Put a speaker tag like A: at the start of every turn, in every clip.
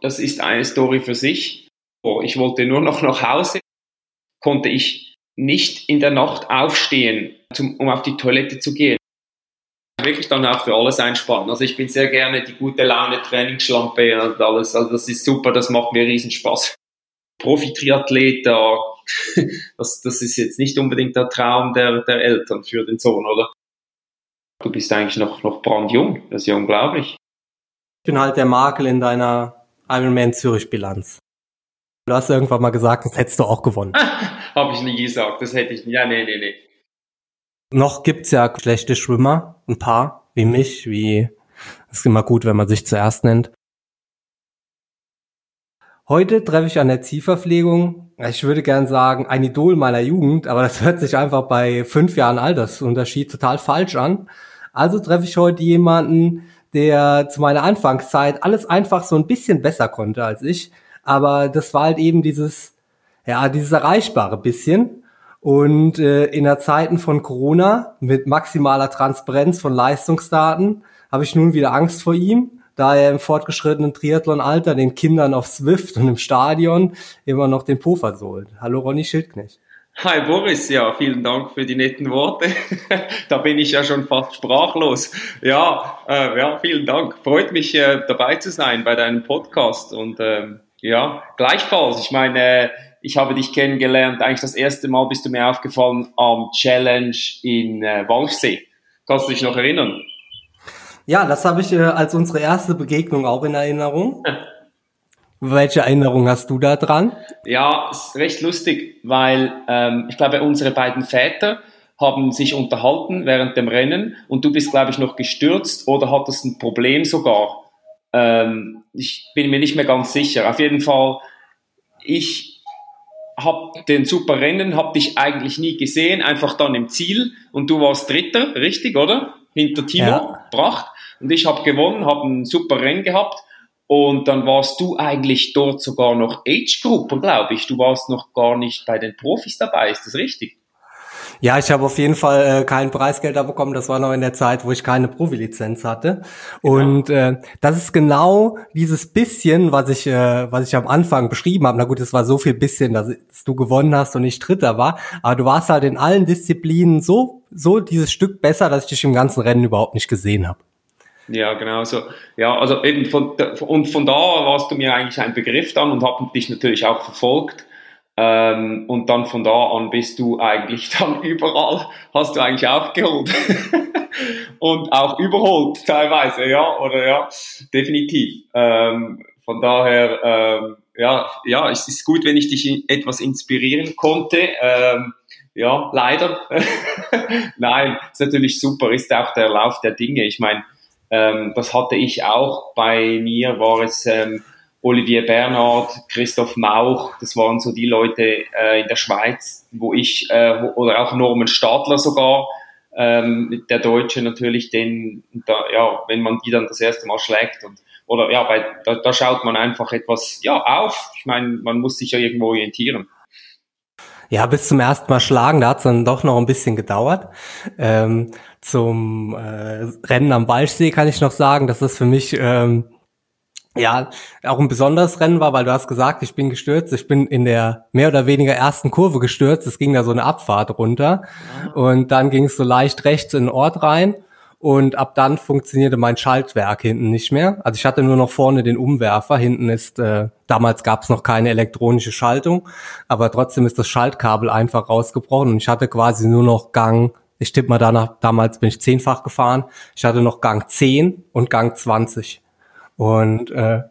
A: das ist eine Story für sich. Ich wollte nur noch nach Hause, konnte ich nicht in der Nacht aufstehen, um auf die Toilette zu gehen. Wirklich dann auch für alles einspannen. Also ich bin sehr gerne die gute Laune Trainingsschlampe und alles. Also das ist super, das macht mir riesen Spaß. Profi-Triathlet, das, das ist jetzt nicht unbedingt der Traum der, der Eltern für den Sohn, oder? Du bist eigentlich noch, noch brandjung, das ist ja unglaublich.
B: Ich bin halt der Makel in deiner Ironman Zürich-Bilanz. Du hast irgendwann mal gesagt, das hättest du auch gewonnen.
A: Habe ich nie gesagt, das hätte ich nie. Ja, nee, nee, nee.
B: Noch gibt's ja schlechte Schwimmer, ein paar, wie mich, wie, es ist immer gut, wenn man sich zuerst nennt. Heute treffe ich an der Zielverpflegung, ich würde gern sagen, ein Idol meiner Jugend, aber das hört sich einfach bei fünf Jahren Altersunterschied total falsch an. Also treffe ich heute jemanden, der zu meiner Anfangszeit alles einfach so ein bisschen besser konnte als ich. Aber das war halt eben dieses, ja, dieses erreichbare bisschen. Und äh, in der Zeiten von Corona mit maximaler Transparenz von Leistungsdaten habe ich nun wieder Angst vor ihm da er im fortgeschrittenen Triathlon-Alter den Kindern auf Swift und im Stadion immer noch den Po versohlt. Hallo Ronny Schildknecht.
A: Hi Boris, ja, vielen Dank für die netten Worte. da bin ich ja schon fast sprachlos. Ja, äh, ja, vielen Dank. Freut mich äh, dabei zu sein bei deinem Podcast und ähm, ja, gleichfalls. Ich meine, ich habe dich kennengelernt. Eigentlich das erste Mal bist du mir aufgefallen am Challenge in äh, Walchsee. Kannst du dich noch erinnern?
B: Ja, das habe ich äh, als unsere erste Begegnung auch in Erinnerung. Welche Erinnerung hast du da dran?
A: Ja, ist recht lustig, weil ähm, ich glaube, unsere beiden Väter haben sich unterhalten während dem Rennen und du bist, glaube ich, noch gestürzt oder hattest ein Problem sogar. Ähm, ich bin mir nicht mehr ganz sicher. Auf jeden Fall, ich habe den super Rennen, habe dich eigentlich nie gesehen, einfach dann im Ziel und du warst Dritter, richtig, oder? Hinter Timo ja. Bracht. Und ich habe gewonnen, habe ein super Rennen gehabt. Und dann warst du eigentlich dort sogar noch Age-Gruppe, glaube ich. Du warst noch gar nicht bei den Profis dabei, ist das richtig?
B: Ja, ich habe auf jeden Fall äh, kein Preisgeld da bekommen. Das war noch in der Zeit, wo ich keine Profilizenz hatte. Genau. Und äh, das ist genau dieses bisschen, was ich, äh, was ich am Anfang beschrieben habe. Na gut, es war so viel bisschen, dass, dass du gewonnen hast und ich Dritter war. Aber du warst halt in allen Disziplinen so, so dieses Stück besser, dass ich dich im ganzen Rennen überhaupt nicht gesehen habe.
A: Ja, genau so. Ja, also eben von, und von da warst du mir eigentlich ein Begriff dann und habe dich natürlich auch verfolgt. Ähm, und dann von da an bist du eigentlich dann überall, hast du eigentlich aufgeholt. und auch überholt teilweise, ja, oder ja, definitiv. Ähm, von daher, ähm, ja, ja, es ist gut, wenn ich dich etwas inspirieren konnte. Ähm, ja, leider. Nein, ist natürlich super, ist auch der Lauf der Dinge. Ich meine, ähm, das hatte ich auch. Bei mir war es ähm, Olivier Bernhard, Christoph Mauch, das waren so die Leute äh, in der Schweiz, wo ich, äh, oder auch Norman Stadler sogar, ähm, der Deutsche natürlich, den, da, ja, wenn man die dann das erste Mal schlägt und oder ja, bei, da, da schaut man einfach etwas ja auf. Ich meine, man muss sich ja irgendwo orientieren.
B: Ja, bis zum ersten Mal schlagen, da hat es dann doch noch ein bisschen gedauert. Ähm, zum äh, Rennen am Walchsee kann ich noch sagen, dass das für mich ähm, ja auch ein besonderes Rennen war, weil du hast gesagt, ich bin gestürzt. Ich bin in der mehr oder weniger ersten Kurve gestürzt. Es ging da so eine Abfahrt runter und dann ging es so leicht rechts in den Ort rein und ab dann funktionierte mein Schaltwerk hinten nicht mehr. Also ich hatte nur noch vorne den Umwerfer. Hinten ist, äh, damals gab es noch keine elektronische Schaltung, aber trotzdem ist das Schaltkabel einfach rausgebrochen und ich hatte quasi nur noch Gang, ich tippe mal danach, damals bin ich zehnfach gefahren, ich hatte noch Gang 10 und Gang 20. Und äh,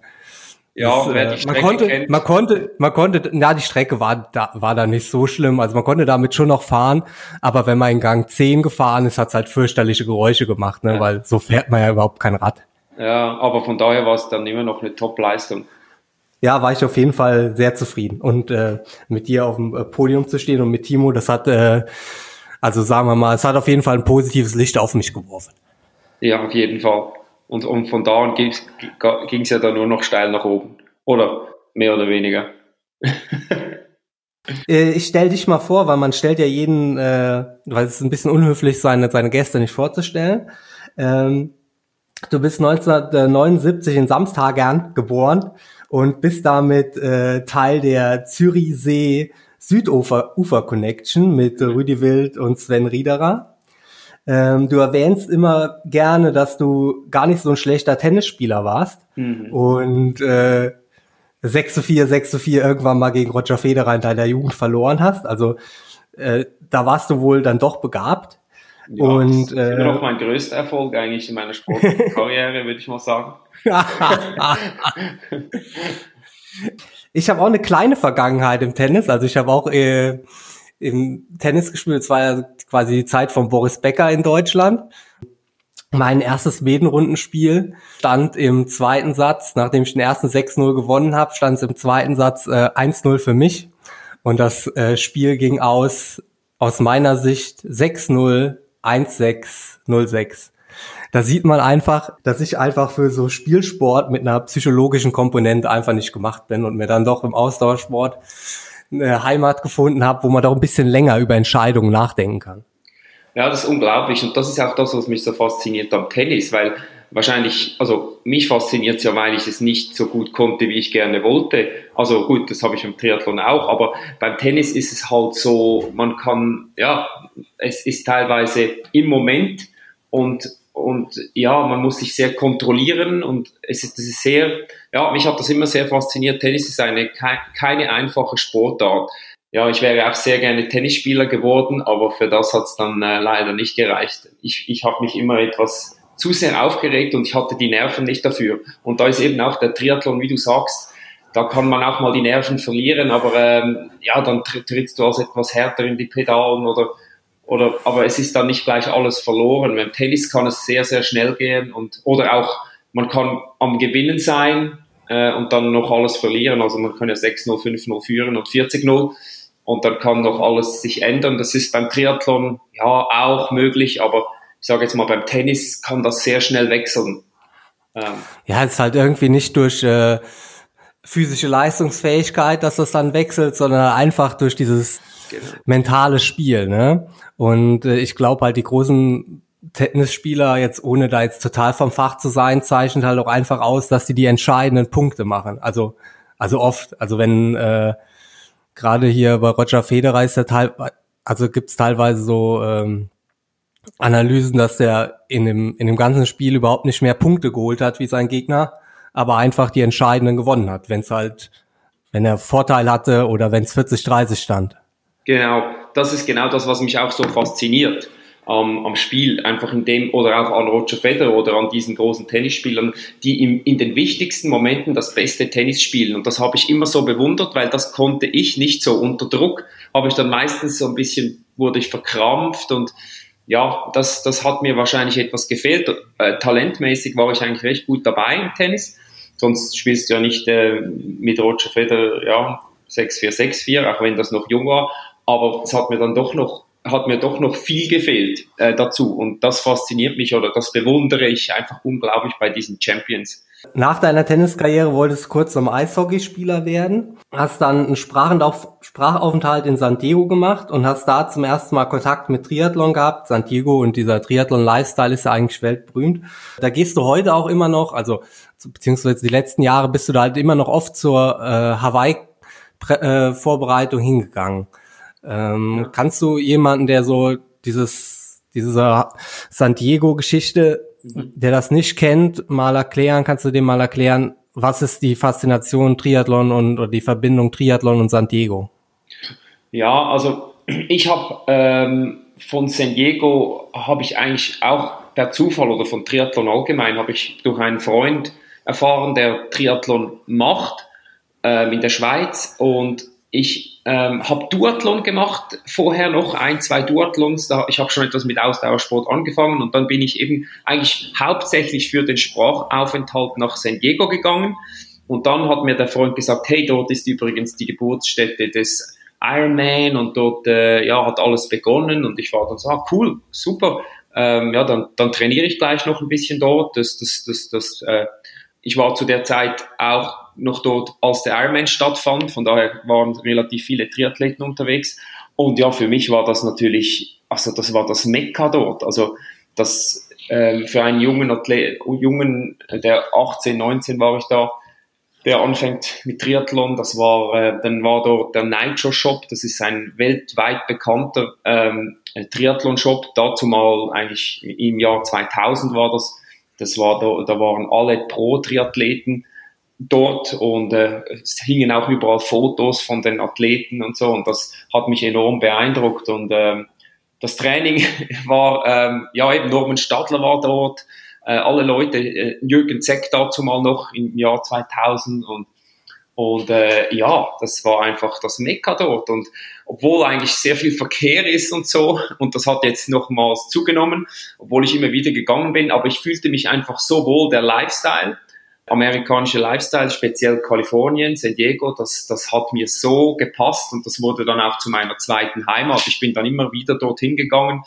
B: ja, das, Strecke man konnte, kennt. man konnte, man konnte, na, die Strecke war da, war da nicht so schlimm. Also man konnte damit schon noch fahren, aber wenn man in Gang 10 gefahren ist, hat es halt fürchterliche Geräusche gemacht, ne, ja. weil so fährt man ja überhaupt kein Rad.
A: Ja, aber von daher war es dann immer noch eine Top-Leistung.
B: Ja, war ich auf jeden Fall sehr zufrieden. Und äh, mit dir auf dem äh, Podium zu stehen und mit Timo, das hat, äh, also sagen wir mal, es hat auf jeden Fall ein positives Licht auf mich geworfen.
A: Ja, auf jeden Fall. Und, und von da an ging es ja dann nur noch steil nach oben. Oder mehr oder weniger.
B: Äh, ich stell dich mal vor, weil man stellt ja jeden, äh, weil es ist ein bisschen unhöflich, seine, seine Gäste nicht vorzustellen. Ähm, du bist 1979 in Samstagern geboren und bist damit äh, Teil der Zürichsee Südufer Ufer Connection mit Rüdi Wild und Sven Riederer. Ähm, du erwähnst immer gerne, dass du gar nicht so ein schlechter Tennisspieler warst mhm. und äh, 6 zu 4, 6 zu 4 irgendwann mal gegen Roger Federer in deiner Jugend verloren hast. Also äh, da warst du wohl dann doch begabt.
A: Ja, und, das ist äh, noch mein größter Erfolg eigentlich in meiner Sportkarriere, würde ich mal sagen.
B: Ich habe auch eine kleine Vergangenheit im Tennis. Also ich habe auch äh, im Tennis gespielt. Es war ja quasi die Zeit von Boris Becker in Deutschland. Mein erstes Medenrundenspiel stand im zweiten Satz, nachdem ich den ersten 6-0 gewonnen habe, stand es im zweiten Satz äh, 1-0 für mich. Und das äh, Spiel ging aus, aus meiner Sicht 6-0, 1-6, 0-6 da sieht man einfach, dass ich einfach für so Spielsport mit einer psychologischen Komponente einfach nicht gemacht bin und mir dann doch im Ausdauersport eine Heimat gefunden habe, wo man doch ein bisschen länger über Entscheidungen nachdenken kann.
A: Ja, das ist unglaublich und das ist auch das, was mich so fasziniert am Tennis, weil wahrscheinlich, also mich fasziniert es ja, weil ich es nicht so gut konnte, wie ich gerne wollte. Also gut, das habe ich im Triathlon auch, aber beim Tennis ist es halt so, man kann, ja, es ist teilweise im Moment und und ja, man muss sich sehr kontrollieren und es ist, das ist sehr, ja, mich hat das immer sehr fasziniert. Tennis ist eine keine einfache Sportart. Ja, ich wäre auch sehr gerne Tennisspieler geworden, aber für das hat es dann äh, leider nicht gereicht. Ich, ich habe mich immer etwas zu sehr aufgeregt und ich hatte die Nerven nicht dafür. Und da ist eben auch der Triathlon, wie du sagst, da kann man auch mal die Nerven verlieren, aber ähm, ja, dann trittst du als etwas härter in die Pedalen oder oder, aber es ist dann nicht gleich alles verloren. Beim Tennis kann es sehr, sehr schnell gehen und, oder auch, man kann am Gewinnen sein äh, und dann noch alles verlieren. Also man kann ja 6-0, 5-0 führen und 40-0 und dann kann noch alles sich ändern. Das ist beim Triathlon ja auch möglich, aber ich sage jetzt mal, beim Tennis kann das sehr schnell wechseln.
B: Ähm. Ja, es ist halt irgendwie nicht durch äh, physische Leistungsfähigkeit, dass das dann wechselt, sondern einfach durch dieses genau. mentale Spiel. Ne? Und äh, ich glaube halt, die großen Tennisspieler, jetzt ohne da jetzt total vom Fach zu sein, zeichnen halt auch einfach aus, dass sie die entscheidenden Punkte machen. Also, also oft, also wenn äh, gerade hier bei Roger Federer ist der Teil, also gibt's teilweise so ähm, Analysen, dass der in dem, in dem ganzen Spiel überhaupt nicht mehr Punkte geholt hat wie sein Gegner, aber einfach die entscheidenden gewonnen hat, wenn es halt, wenn er Vorteil hatte oder wenn es 40-30 stand.
A: Genau, das ist genau das, was mich auch so fasziniert ähm, am Spiel, einfach in dem oder auch an Roger Federer oder an diesen großen Tennisspielern, die im, in den wichtigsten Momenten das beste Tennis spielen. Und das habe ich immer so bewundert, weil das konnte ich nicht so unter Druck. Habe ich dann meistens so ein bisschen wurde ich verkrampft und ja, das, das hat mir wahrscheinlich etwas gefehlt. Äh, talentmäßig war ich eigentlich recht gut dabei im Tennis. Sonst spielst du ja nicht äh, mit Roger Federer, ja, 6-4, 6-4, auch wenn das noch jung war aber es hat mir dann doch noch hat mir doch noch viel gefehlt äh, dazu und das fasziniert mich oder das bewundere ich einfach unglaublich bei diesen Champions.
B: Nach deiner Tenniskarriere wolltest du kurz zum Eishockeyspieler werden, hast dann einen Sprachauf Sprachaufenthalt in San Diego gemacht und hast da zum ersten Mal Kontakt mit Triathlon gehabt. San Diego und dieser Triathlon-Lifestyle ist ja eigentlich weltberühmt. Da gehst du heute auch immer noch, also beziehungsweise die letzten Jahre bist du da halt immer noch oft zur äh, Hawaii-Vorbereitung äh, hingegangen. Ähm, ja. Kannst du jemanden, der so dieses, diese San Diego-Geschichte, mhm. der das nicht kennt, mal erklären? Kannst du dem mal erklären, was ist die Faszination Triathlon und oder die Verbindung Triathlon und San Diego?
A: Ja, also ich habe ähm, von San Diego habe ich eigentlich auch per Zufall oder von Triathlon allgemein habe ich durch einen Freund erfahren, der Triathlon macht ähm, in der Schweiz und ich ähm, habe Duathlon gemacht, vorher noch ein, zwei Duathlons. Da, ich habe schon etwas mit Ausdauersport angefangen und dann bin ich eben eigentlich hauptsächlich für den Sprachaufenthalt nach San Diego gegangen. Und dann hat mir der Freund gesagt, hey, dort ist übrigens die Geburtsstätte des Ironman und dort äh, ja, hat alles begonnen. Und ich war dann so, ah, cool, super. Ähm, ja, dann, dann trainiere ich gleich noch ein bisschen dort. Das, das, das, das, äh, ich war zu der Zeit auch noch dort, als der Ironman stattfand. Von daher waren relativ viele Triathleten unterwegs. Und ja, für mich war das natürlich, also das war das Mekka dort. Also das, ähm, für einen jungen Athlet, jungen, der 18, 19 war ich da, der anfängt mit Triathlon. Das war, äh, dann war dort der Nitro Shop. Das ist ein weltweit bekannter ähm, Triathlon Shop. Dazu mal eigentlich im Jahr 2000 war das. Das war da, da waren alle Pro-Triathleten dort und äh, es hingen auch überall Fotos von den Athleten und so und das hat mich enorm beeindruckt und ähm, das Training war, ähm, ja eben Norman Stadler war dort, äh, alle Leute, äh, Jürgen Zeck dazu mal noch im Jahr 2000 und und äh, ja, das war einfach das Mekka dort. Und obwohl eigentlich sehr viel Verkehr ist und so, und das hat jetzt nochmals zugenommen, obwohl ich immer wieder gegangen bin, aber ich fühlte mich einfach so wohl, der Lifestyle, amerikanische Lifestyle, speziell Kalifornien, San Diego, das, das hat mir so gepasst und das wurde dann auch zu meiner zweiten Heimat. Ich bin dann immer wieder dorthin gegangen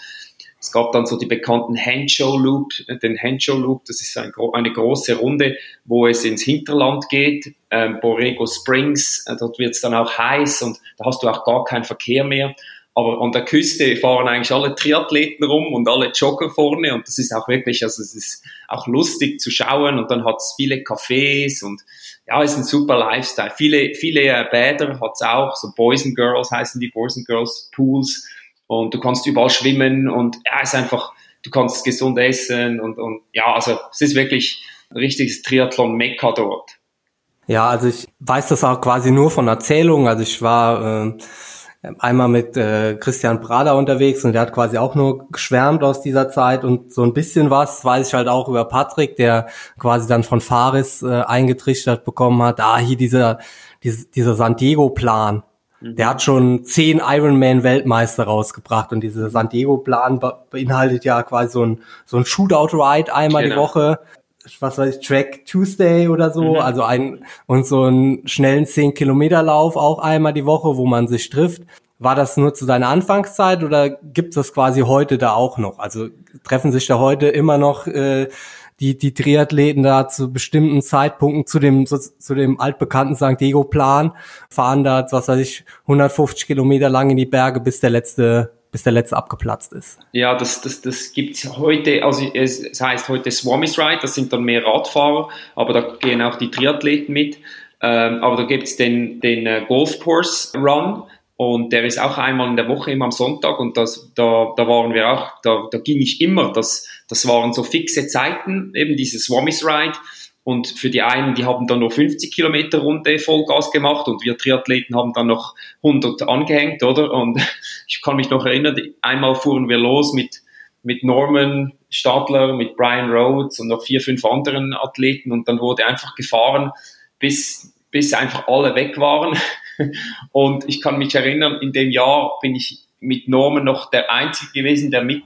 A: es gab dann so die bekannten Henshaw Loop, den Henshaw Loop, das ist ein, eine große Runde, wo es ins Hinterland geht, ähm, Borrego Springs, äh, dort wird es dann auch heiß und da hast du auch gar keinen Verkehr mehr. Aber an der Küste fahren eigentlich alle Triathleten rum und alle Jogger vorne und das ist auch wirklich, also es ist auch lustig zu schauen und dann hat es viele Cafés und ja, ist ein super Lifestyle. Viele, viele äh, Bäder hat es auch, so Boys and Girls heißen die, Boys and Girls Pools und du kannst überall schwimmen und ja, ist einfach, du kannst gesund essen und, und ja, also es ist wirklich ein richtiges Triathlon-Mekka dort.
B: Ja, also ich weiß das auch quasi nur von Erzählungen. Also ich war äh, einmal mit äh, Christian Prada unterwegs und der hat quasi auch nur geschwärmt aus dieser Zeit und so ein bisschen was weiß ich halt auch über Patrick, der quasi dann von Faris äh, eingetrichtert bekommen hat, ah, hier dieser, dieser, dieser San Diego-Plan, der mhm. hat schon zehn Ironman-Weltmeister rausgebracht und dieser San Diego-Plan beinhaltet ja quasi so ein, so ein Shootout-Ride einmal genau. die Woche. Was weiß ich, Track Tuesday oder so, mhm. also ein, und so einen schnellen 10-Kilometer-Lauf auch einmal die Woche, wo man sich trifft. War das nur zu deiner Anfangszeit oder gibt es das quasi heute da auch noch? Also treffen sich da heute immer noch äh, die, die Triathleten da zu bestimmten Zeitpunkten zu dem, zu, zu dem altbekannten St. Diego-Plan, fahren da, was weiß ich, 150 Kilometer lang in die Berge, bis der letzte bis der letzte abgeplatzt ist.
A: Ja, das, das, das gibt's heute, also es, es heißt heute Swamis Ride, das sind dann mehr Radfahrer, aber da gehen auch die Triathleten mit. Ähm, aber da gibt's den, den äh, Golf Course Run, und der ist auch einmal in der Woche, immer am Sonntag. Und das, da, da waren wir auch, da, da ging ich immer. Das, das waren so fixe Zeiten, eben dieses Swammies Ride. Und für die einen, die haben dann nur 50 Kilometer Runde Vollgas gemacht und wir Triathleten haben dann noch 100 angehängt, oder? Und ich kann mich noch erinnern, einmal fuhren wir los mit, mit Norman Stadler, mit Brian Rhodes und noch vier, fünf anderen Athleten und dann wurde einfach gefahren, bis, bis einfach alle weg waren. Und ich kann mich erinnern, in dem Jahr bin ich mit Norman noch der Einzige gewesen, der mit,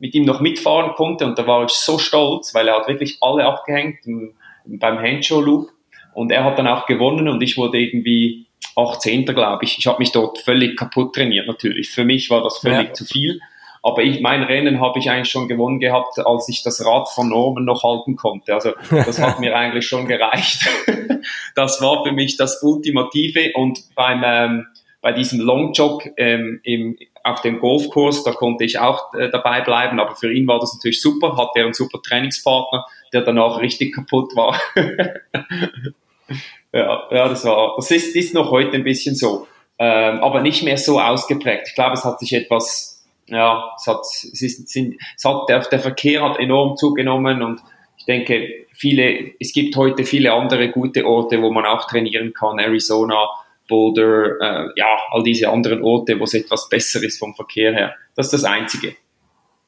A: mit ihm noch mitfahren konnte. Und da war ich so stolz, weil er hat wirklich alle abgehängt beim Handshow Loop. Und er hat dann auch gewonnen und ich wurde irgendwie 18. glaube ich. Ich habe mich dort völlig kaputt trainiert natürlich. Für mich war das völlig ja. zu viel. Aber ich, mein Rennen habe ich eigentlich schon gewonnen gehabt, als ich das Rad von Norman noch halten konnte. Also das hat mir eigentlich schon gereicht. das war für mich das Ultimative. Und beim ähm, bei diesem Longjog ähm, im, auf dem Golfkurs, da konnte ich auch äh, dabei bleiben, aber für ihn war das natürlich super, hat er einen super Trainingspartner, der danach richtig kaputt war. ja, ja, das war, das ist, ist noch heute ein bisschen so, ähm, aber nicht mehr so ausgeprägt. Ich glaube, es hat sich etwas ja, es hat, es ist, sind, es hat, der, der Verkehr hat enorm zugenommen und ich denke, viele, es gibt heute viele andere gute Orte, wo man auch trainieren kann, Arizona, Boulder, äh, ja, all diese anderen Orte, wo es etwas besser ist vom Verkehr her. Das ist das Einzige.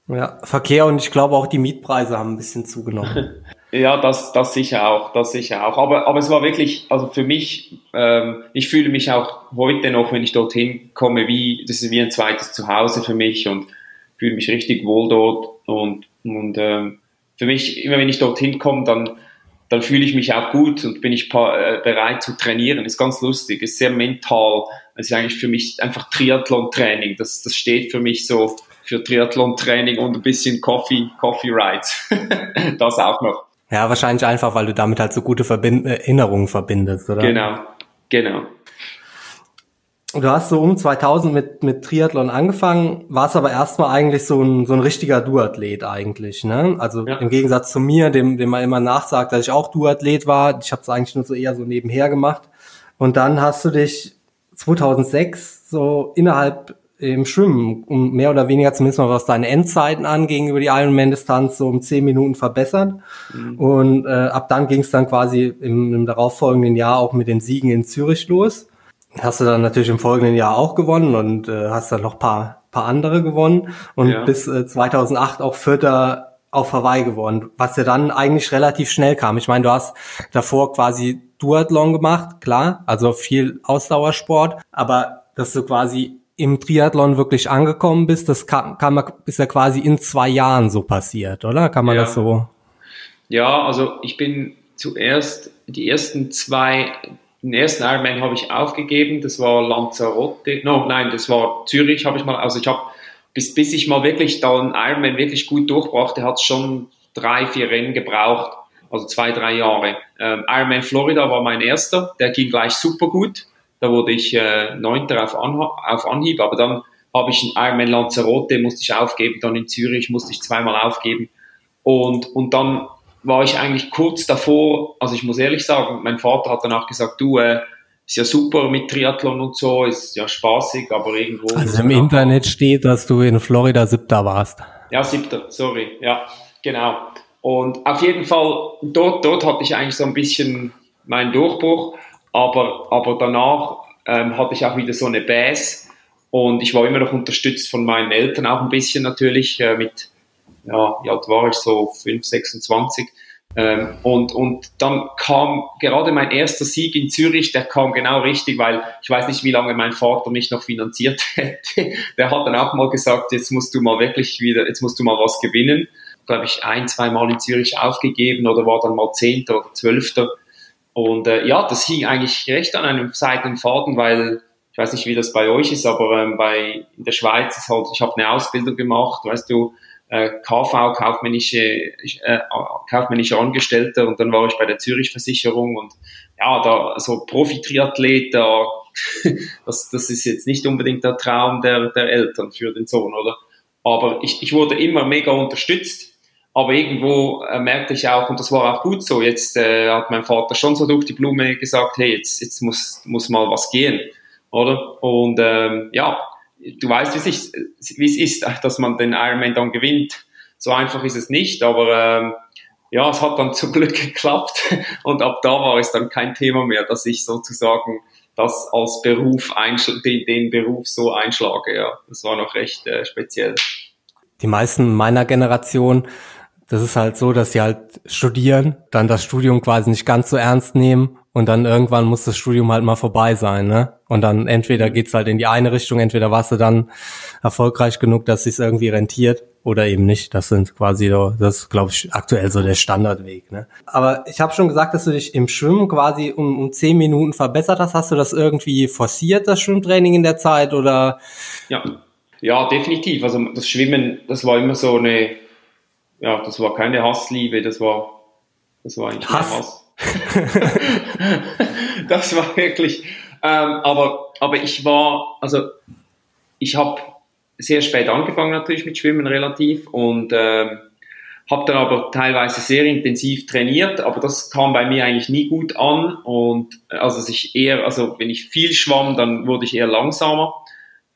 B: Ja, Verkehr und ich glaube auch die Mietpreise haben ein bisschen zugenommen.
A: ja, das, das sicher auch, das sicher auch. Aber, aber es war wirklich, also für mich, ähm, ich fühle mich auch heute noch, wenn ich dorthin komme, wie, das ist wie ein zweites Zuhause für mich und fühle mich richtig wohl dort und, und ähm, für mich, immer wenn ich dorthin komme, dann, dann fühle ich mich auch gut und bin ich äh, bereit zu trainieren. Ist ganz lustig, ist sehr mental. Es ist eigentlich für mich einfach Triathlon-Training. Das, das steht für mich so für Triathlon-Training und ein bisschen Coffee, Coffee Rides. das auch noch.
B: Ja, wahrscheinlich einfach, weil du damit halt so gute Verbind Erinnerungen verbindest, oder?
A: Genau, genau.
B: du hast so um 2000 mit, mit Triathlon angefangen, warst aber erstmal eigentlich so ein, so ein richtiger Duathlet eigentlich, ne? Also ja. im Gegensatz zu mir, dem, dem man immer nachsagt, dass ich auch Duathlet war. Ich habe es eigentlich nur so eher so nebenher gemacht. Und dann hast du dich 2006 so innerhalb im Schwimmen um mehr oder weniger zumindest mal was deine Endzeiten anging über die Ironman-Distanz so um zehn Minuten verbessert. Mhm. Und äh, ab dann ging es dann quasi im, im darauffolgenden Jahr auch mit den Siegen in Zürich los hast du dann natürlich im folgenden Jahr auch gewonnen und äh, hast dann noch paar paar andere gewonnen und ja. bis äh, 2008 auch Vierter auf Hawaii gewonnen, was ja dann eigentlich relativ schnell kam. Ich meine, du hast davor quasi Duathlon gemacht, klar, also viel Ausdauersport, aber dass du quasi im Triathlon wirklich angekommen bist, das kam, kam ist ja quasi in zwei Jahren so passiert, oder? Kann man
A: ja.
B: das so?
A: Ja, also ich bin zuerst die ersten zwei den ersten Ironman habe ich aufgegeben, das war Lanzarote, no, nein, das war Zürich, habe ich mal, also ich habe, bis, bis ich mal wirklich da einen Ironman wirklich gut durchbrachte, hat es schon drei, vier Rennen gebraucht, also zwei, drei Jahre. Ähm, Ironman Florida war mein erster, der ging gleich super gut, da wurde ich äh, Neunter auf, auf Anhieb, aber dann habe ich einen Ironman Lanzarote, musste ich aufgeben, dann in Zürich musste ich zweimal aufgeben und, und dann war ich eigentlich kurz davor, also ich muss ehrlich sagen, mein Vater hat danach gesagt, du, äh, ist ja super mit Triathlon und so, ist ja spaßig, aber irgendwo.
B: Also im Internet steht, dass du in Florida siebter warst.
A: Ja, siebter, sorry, ja, genau. Und auf jeden Fall, dort, dort hatte ich eigentlich so ein bisschen meinen Durchbruch, aber, aber danach ähm, hatte ich auch wieder so eine Bass und ich war immer noch unterstützt von meinen Eltern auch ein bisschen natürlich äh, mit ja, wie alt war ich, so 5, 26. Ähm, und, und dann kam gerade mein erster Sieg in Zürich, der kam genau richtig, weil ich weiß nicht, wie lange mein Vater mich noch finanziert hätte. Der hat dann auch mal gesagt, jetzt musst du mal wirklich wieder, jetzt musst du mal was gewinnen. Glaube ich, ein, zwei Mal in Zürich aufgegeben oder war dann mal Zehnter oder Zwölfter. Und äh, ja, das hing eigentlich recht an einem seidenen Faden, weil ich weiß nicht, wie das bei euch ist, aber ähm, bei in der Schweiz ist halt, ich habe eine Ausbildung gemacht, weißt du, äh, KV, kaufmännische, äh, kaufmännische Angestellte und dann war ich bei der Zürich Versicherung und ja, da so Profi-Triathlet, da, das, das ist jetzt nicht unbedingt der Traum der, der Eltern für den Sohn, oder? Aber ich, ich wurde immer mega unterstützt. Aber irgendwo äh, merkte ich auch, und das war auch gut so, jetzt äh, hat mein Vater schon so durch die Blume gesagt, hey, jetzt, jetzt muss, muss mal was gehen, oder? Und ähm, ja, du weißt, wie es, wie es ist, dass man den Ironman dann gewinnt. So einfach ist es nicht, aber ähm, ja, es hat dann zum Glück geklappt und ab da war es dann kein Thema mehr, dass ich sozusagen das als Beruf den, den Beruf so einschlage. Ja, das war noch recht äh, speziell.
B: Die meisten meiner Generation das ist halt so, dass sie halt studieren, dann das Studium quasi nicht ganz so ernst nehmen und dann irgendwann muss das Studium halt mal vorbei sein, ne? Und dann entweder geht's halt in die eine Richtung, entweder warst du dann erfolgreich genug, dass es irgendwie rentiert oder eben nicht. Das sind quasi so, das ist, glaube ich, aktuell so der Standardweg, ne? Aber ich habe schon gesagt, dass du dich im Schwimmen quasi um, um zehn Minuten verbessert hast. Hast du das irgendwie forciert, das Schwimmtraining in der Zeit oder?
A: Ja. Ja, definitiv. Also das Schwimmen, das war immer so eine ja, das war keine Hassliebe, das war, das war eigentlich Hass. Hass. das war wirklich, ähm, aber, aber ich war, also ich habe sehr spät angefangen natürlich mit Schwimmen relativ und ähm, habe dann aber teilweise sehr intensiv trainiert, aber das kam bei mir eigentlich nie gut an und also ich eher, also wenn ich viel schwamm, dann wurde ich eher langsamer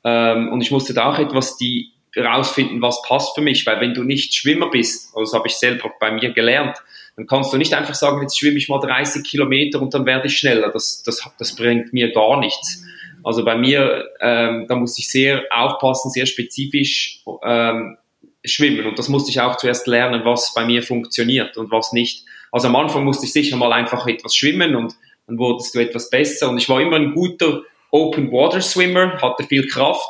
A: ähm, und ich musste da auch etwas die rausfinden, was passt für mich, weil wenn du nicht Schwimmer bist, also das habe ich selber bei mir gelernt, dann kannst du nicht einfach sagen, jetzt schwimme ich mal 30 Kilometer und dann werde ich schneller. Das, das, das bringt mir gar nichts. Also bei mir, ähm, da muss ich sehr aufpassen, sehr spezifisch ähm, schwimmen. Und das musste ich auch zuerst lernen, was bei mir funktioniert und was nicht. Also am Anfang musste ich sicher mal einfach etwas schwimmen und dann wurdest du etwas besser. Und ich war immer ein guter Open Water Swimmer, hatte viel Kraft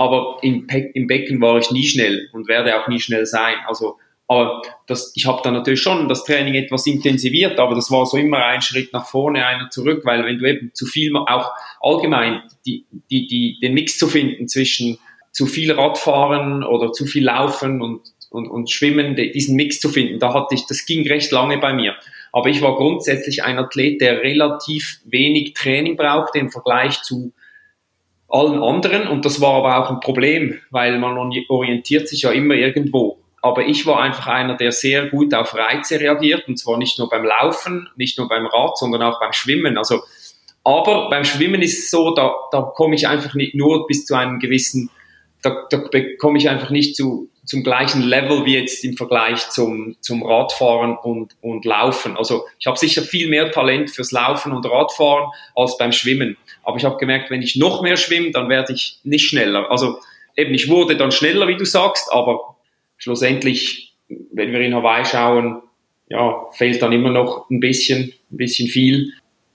A: aber im, im Becken war ich nie schnell und werde auch nie schnell sein. Also, aber das, ich habe dann natürlich schon das Training etwas intensiviert, aber das war so immer ein Schritt nach vorne, einer zurück, weil wenn du eben zu viel, auch allgemein, die, die, die, den Mix zu finden zwischen zu viel Radfahren oder zu viel Laufen und, und, und Schwimmen, diesen Mix zu finden, da hatte ich, das ging recht lange bei mir. Aber ich war grundsätzlich ein Athlet, der relativ wenig Training brauchte im Vergleich zu allen anderen. Und das war aber auch ein Problem, weil man orientiert sich ja immer irgendwo. Aber ich war einfach einer, der sehr gut auf Reize reagiert, und zwar nicht nur beim Laufen, nicht nur beim Rad, sondern auch beim Schwimmen. Also, aber beim Schwimmen ist es so, da, da komme ich einfach nicht nur bis zu einem gewissen, da, da komme ich einfach nicht zu, zum gleichen Level wie jetzt im Vergleich zum, zum Radfahren und, und Laufen. Also ich habe sicher viel mehr Talent fürs Laufen und Radfahren als beim Schwimmen. Aber ich habe gemerkt, wenn ich noch mehr schwimme, dann werde ich nicht schneller. Also eben, ich wurde dann schneller, wie du sagst, aber schlussendlich, wenn wir in Hawaii schauen, ja, fehlt dann immer noch ein bisschen, ein bisschen viel.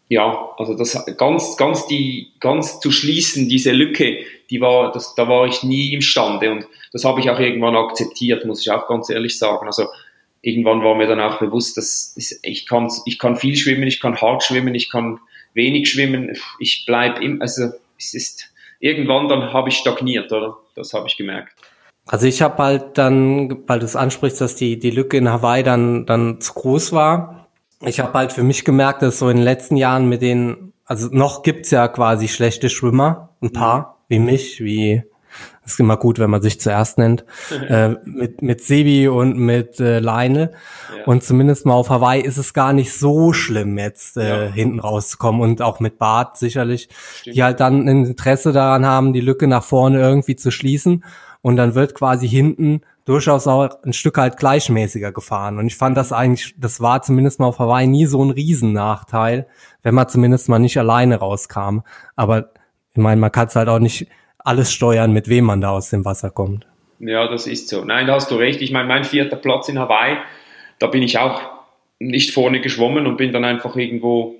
A: Ja, also das ganz, ganz die, ganz zu schließen, diese Lücke, die war, das, da war ich nie imstande und das habe ich auch irgendwann akzeptiert, muss ich auch ganz ehrlich sagen. Also irgendwann war mir dann auch bewusst, dass ich kann, ich kann viel schwimmen, ich kann hart schwimmen, ich kann wenig schwimmen, ich bleib im, also es ist irgendwann dann habe ich stagniert, oder? Das habe ich gemerkt.
B: Also ich habe halt dann, weil du es ansprichst, dass die, die Lücke in Hawaii dann, dann zu groß war. Ich habe halt für mich gemerkt, dass so in den letzten Jahren mit den, also noch gibt's ja quasi schlechte Schwimmer, ein paar, wie mich, wie ist immer gut, wenn man sich zuerst nennt, äh, mit, mit Sebi und mit äh, Leine. Ja. Und zumindest mal auf Hawaii ist es gar nicht so schlimm, jetzt äh, ja. hinten rauszukommen. Und auch mit Bart sicherlich, Stimmt. die halt dann ein Interesse daran haben, die Lücke nach vorne irgendwie zu schließen. Und dann wird quasi hinten durchaus auch ein Stück halt gleichmäßiger gefahren. Und ich fand das eigentlich, das war zumindest mal auf Hawaii nie so ein Riesennachteil, wenn man zumindest mal nicht alleine rauskam. Aber ich meine, man kann es halt auch nicht alles steuern, mit wem man da aus dem Wasser kommt.
A: Ja, das ist so. Nein, da hast du recht. Ich meine, mein vierter Platz in Hawaii, da bin ich auch nicht vorne geschwommen und bin dann einfach irgendwo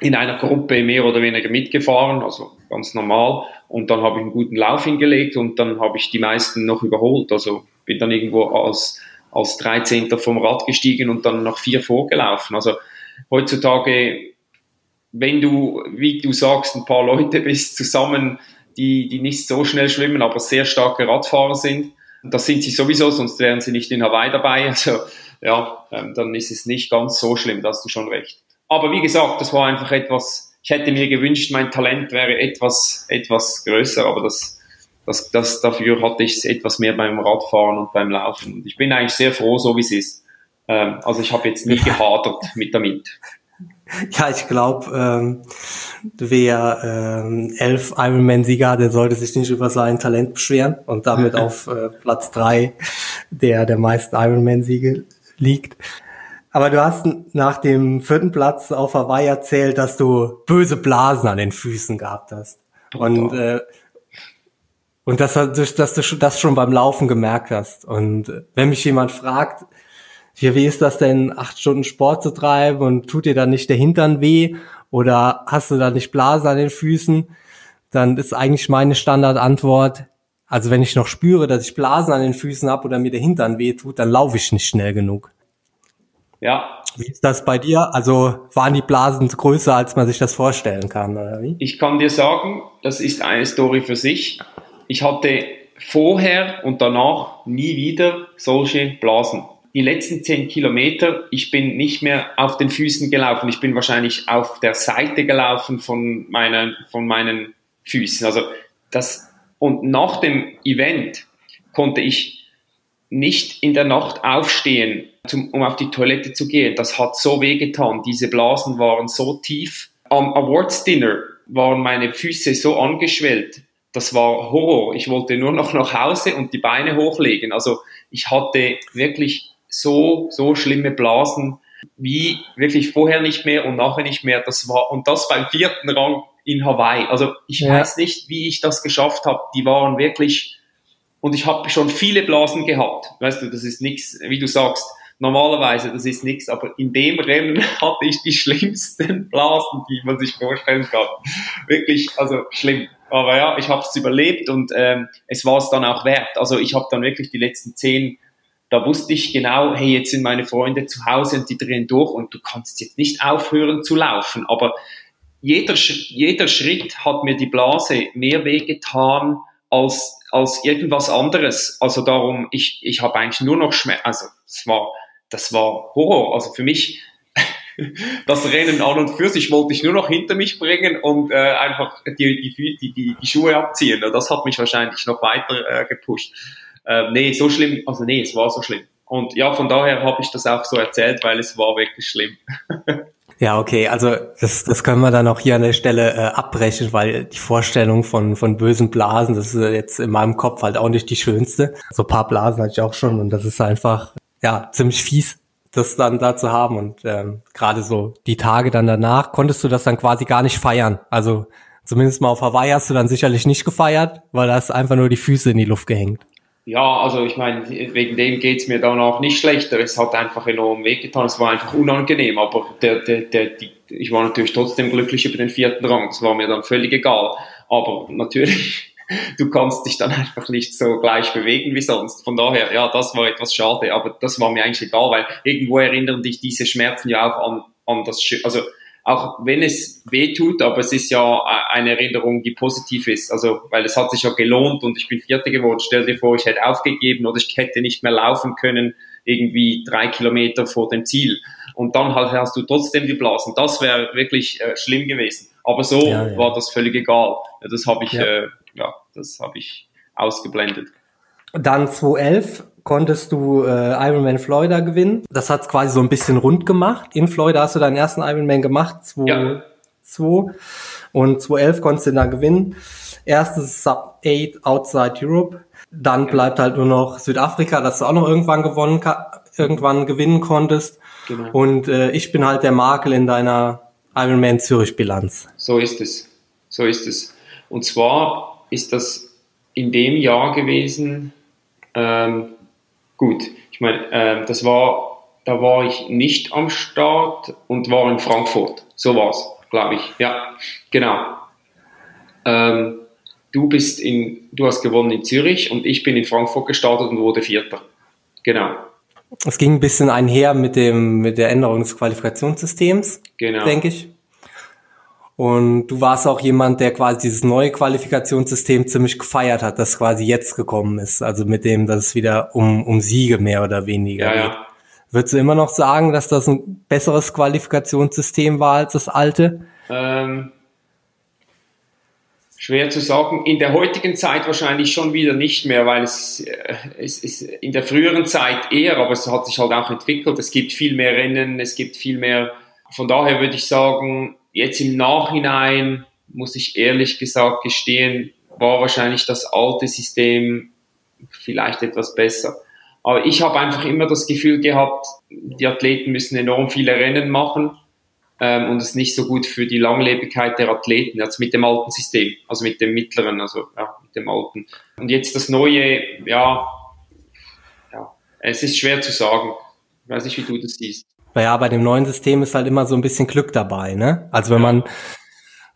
A: in einer Gruppe mehr oder weniger mitgefahren, also ganz normal. Und dann habe ich einen guten Lauf hingelegt und dann habe ich die meisten noch überholt. Also bin dann irgendwo als, als 13. vom Rad gestiegen und dann noch vier vorgelaufen. Also heutzutage, wenn du, wie du sagst, ein paar Leute bist zusammen, die, die nicht so schnell schwimmen, aber sehr starke Radfahrer sind. Das sind sie sowieso, sonst wären sie nicht in Hawaii dabei. Also ja, ähm, dann ist es nicht ganz so schlimm, da hast du schon recht. Aber wie gesagt, das war einfach etwas, ich hätte mir gewünscht, mein Talent wäre etwas, etwas größer, aber das, das, das, dafür hatte ich etwas mehr beim Radfahren und beim Laufen. Und ich bin eigentlich sehr froh, so wie es ist. Ähm, also ich habe jetzt nicht gehadert mit damit.
B: Ja, ich glaube, ähm, wer ähm, elf Ironman-Sieger hat, der sollte sich nicht über sein Talent beschweren und damit auf äh, Platz drei der der meisten Ironman-Siege liegt. Aber du hast nach dem vierten Platz auf Hawaii erzählt, dass du böse Blasen an den Füßen gehabt hast. Und, äh, und dass, dass du das schon beim Laufen gemerkt hast. Und äh, wenn mich jemand fragt, wie, wie ist das denn, acht Stunden Sport zu treiben und tut dir dann nicht der Hintern weh oder hast du da nicht Blase an den Füßen? Dann ist eigentlich meine Standardantwort, also wenn ich noch spüre, dass ich Blasen an den Füßen habe oder mir der Hintern weh tut, dann laufe ich nicht schnell genug.
A: Ja.
B: Wie ist das bei dir? Also waren die Blasen größer, als man sich das vorstellen kann, oder wie?
A: Ich kann dir sagen, das ist eine Story für sich. Ich hatte vorher und danach nie wieder solche Blasen die letzten zehn Kilometer, ich bin nicht mehr auf den Füßen gelaufen, ich bin wahrscheinlich auf der Seite gelaufen von meinen, von meinen Füßen. Also das, und nach dem Event konnte ich nicht in der Nacht aufstehen, zum, um auf die Toilette zu gehen. Das hat so wehgetan. Diese Blasen waren so tief. Am Awards Dinner waren meine Füße so angeschwellt. Das war Horror. Ich wollte nur noch nach Hause und die Beine hochlegen. Also ich hatte wirklich so, so schlimme Blasen wie wirklich vorher nicht mehr und nachher nicht mehr. Das war, und das beim vierten Rang in Hawaii. Also ich ja. weiß nicht, wie ich das geschafft habe. Die waren wirklich, und ich habe schon viele Blasen gehabt. Weißt du, das ist nichts, wie du sagst, normalerweise, das ist nichts, aber in dem Rennen hatte ich die schlimmsten Blasen, die man sich vorstellen kann. Wirklich, also schlimm. Aber ja, ich habe es überlebt und ähm, es war es dann auch wert. Also ich habe dann wirklich die letzten zehn da wusste ich genau, hey, jetzt sind meine Freunde zu Hause und die drehen durch und du kannst jetzt nicht aufhören zu laufen. Aber jeder, jeder Schritt hat mir die Blase mehr wehgetan als, als irgendwas anderes. Also darum, ich, ich habe eigentlich nur noch Schmerz, also das war, das war Horror. Also für mich, das Rennen an und für sich wollte ich nur noch hinter mich bringen und äh, einfach die, die, die, die, die Schuhe abziehen. Das hat mich wahrscheinlich noch weiter äh, gepusht. Äh, nee, so schlimm, also nee, es war so schlimm. Und ja, von daher habe ich das auch so erzählt, weil es war wirklich schlimm.
B: Ja, okay, also das, das können wir dann auch hier an der Stelle äh, abbrechen, weil die Vorstellung von, von bösen Blasen, das ist jetzt in meinem Kopf halt auch nicht die schönste. So paar Blasen hatte ich auch schon und das ist einfach, ja, ziemlich fies, das dann da zu haben. Und ähm, gerade so die Tage dann danach konntest du das dann quasi gar nicht feiern. Also zumindest mal auf Hawaii hast du dann sicherlich nicht gefeiert, weil da hast einfach nur die Füße in die Luft gehängt.
A: Ja, also ich meine, wegen dem geht's mir dann auch nicht schlechter. Es hat einfach enorm wehgetan. Es war einfach unangenehm, aber der, der, der, die, ich war natürlich trotzdem glücklich über den vierten Rang. Das war mir dann völlig egal. Aber natürlich, du kannst dich dann einfach nicht so gleich bewegen wie sonst. Von daher, ja, das war etwas schade, aber das war mir eigentlich egal, weil irgendwo erinnern dich diese Schmerzen ja auch an, an das, also auch wenn es weh tut, aber es ist ja eine Erinnerung, die positiv ist. Also, weil es hat sich ja gelohnt und ich bin Vierter geworden. Stell dir vor, ich hätte aufgegeben oder ich hätte nicht mehr laufen können, irgendwie drei Kilometer vor dem Ziel. Und dann halt hast du trotzdem die Blasen. Das wäre wirklich äh, schlimm gewesen. Aber so ja, ja. war das völlig egal. Das habe ich, ja. Äh, ja, das habe ich ausgeblendet.
B: Dann 2011 konntest du äh, Ironman Florida gewinnen. Das hat quasi so ein bisschen rund gemacht. In Florida hast du deinen ersten Ironman gemacht, 2, ja. 2 und 2011 konntest du dann gewinnen. Erstes Sub 8 Outside Europe. Dann bleibt halt nur noch Südafrika, dass du auch noch irgendwann gewonnen irgendwann gewinnen konntest. Genau. Und äh, ich bin halt der Makel in deiner Ironman Zürich Bilanz.
A: So ist es. So ist es. Und zwar ist das in dem Jahr gewesen, ähm, Gut, ich meine, äh, das war, da war ich nicht am Start und war in Frankfurt. So war's, glaube ich. Ja, genau. Ähm, du bist in, du hast gewonnen in Zürich und ich bin in Frankfurt gestartet und wurde Vierter. Genau.
B: Es ging ein bisschen einher mit dem, mit der Änderung des Qualifikationssystems, genau. denke ich. Und du warst auch jemand, der quasi dieses neue Qualifikationssystem ziemlich gefeiert hat, das quasi jetzt gekommen ist. Also mit dem, dass es wieder um, um Siege mehr oder weniger ja, geht. Ja. Würdest du immer noch sagen, dass das ein besseres Qualifikationssystem war als das alte? Ähm,
A: schwer zu sagen. In der heutigen Zeit wahrscheinlich schon wieder nicht mehr, weil es, äh, es ist in der früheren Zeit eher, aber es hat sich halt auch entwickelt. Es gibt viel mehr Rennen, es gibt viel mehr. Von daher würde ich sagen, Jetzt im Nachhinein muss ich ehrlich gesagt gestehen, war wahrscheinlich das alte System vielleicht etwas besser. Aber ich habe einfach immer das Gefühl gehabt, die Athleten müssen enorm viele Rennen machen ähm, und es ist nicht so gut für die Langlebigkeit der Athleten, also mit dem alten System, also mit dem mittleren, also ja, mit dem alten. Und jetzt das neue, ja, ja, es ist schwer zu sagen. Ich weiß nicht, wie du das siehst.
B: Naja, bei dem neuen System ist halt immer so ein bisschen Glück dabei, ne? Also wenn man,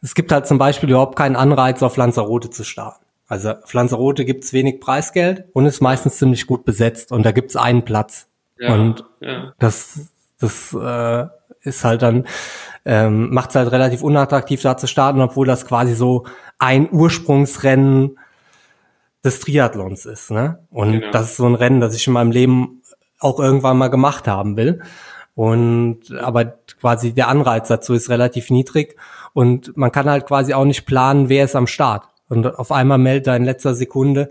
B: es gibt halt zum Beispiel überhaupt keinen Anreiz, auf Lanzarote zu starten. Also auf Lanzarote gibt's wenig Preisgeld und ist meistens ziemlich gut besetzt und da gibt's einen Platz. Ja, und ja. das, das äh, ist halt dann, ähm, macht es halt relativ unattraktiv, da zu starten, obwohl das quasi so ein Ursprungsrennen des Triathlons ist. Ne? Und genau. das ist so ein Rennen, das ich in meinem Leben auch irgendwann mal gemacht haben will. Und aber quasi der Anreiz dazu ist relativ niedrig und man kann halt quasi auch nicht planen, wer ist am Start. Und auf einmal meldet da in letzter Sekunde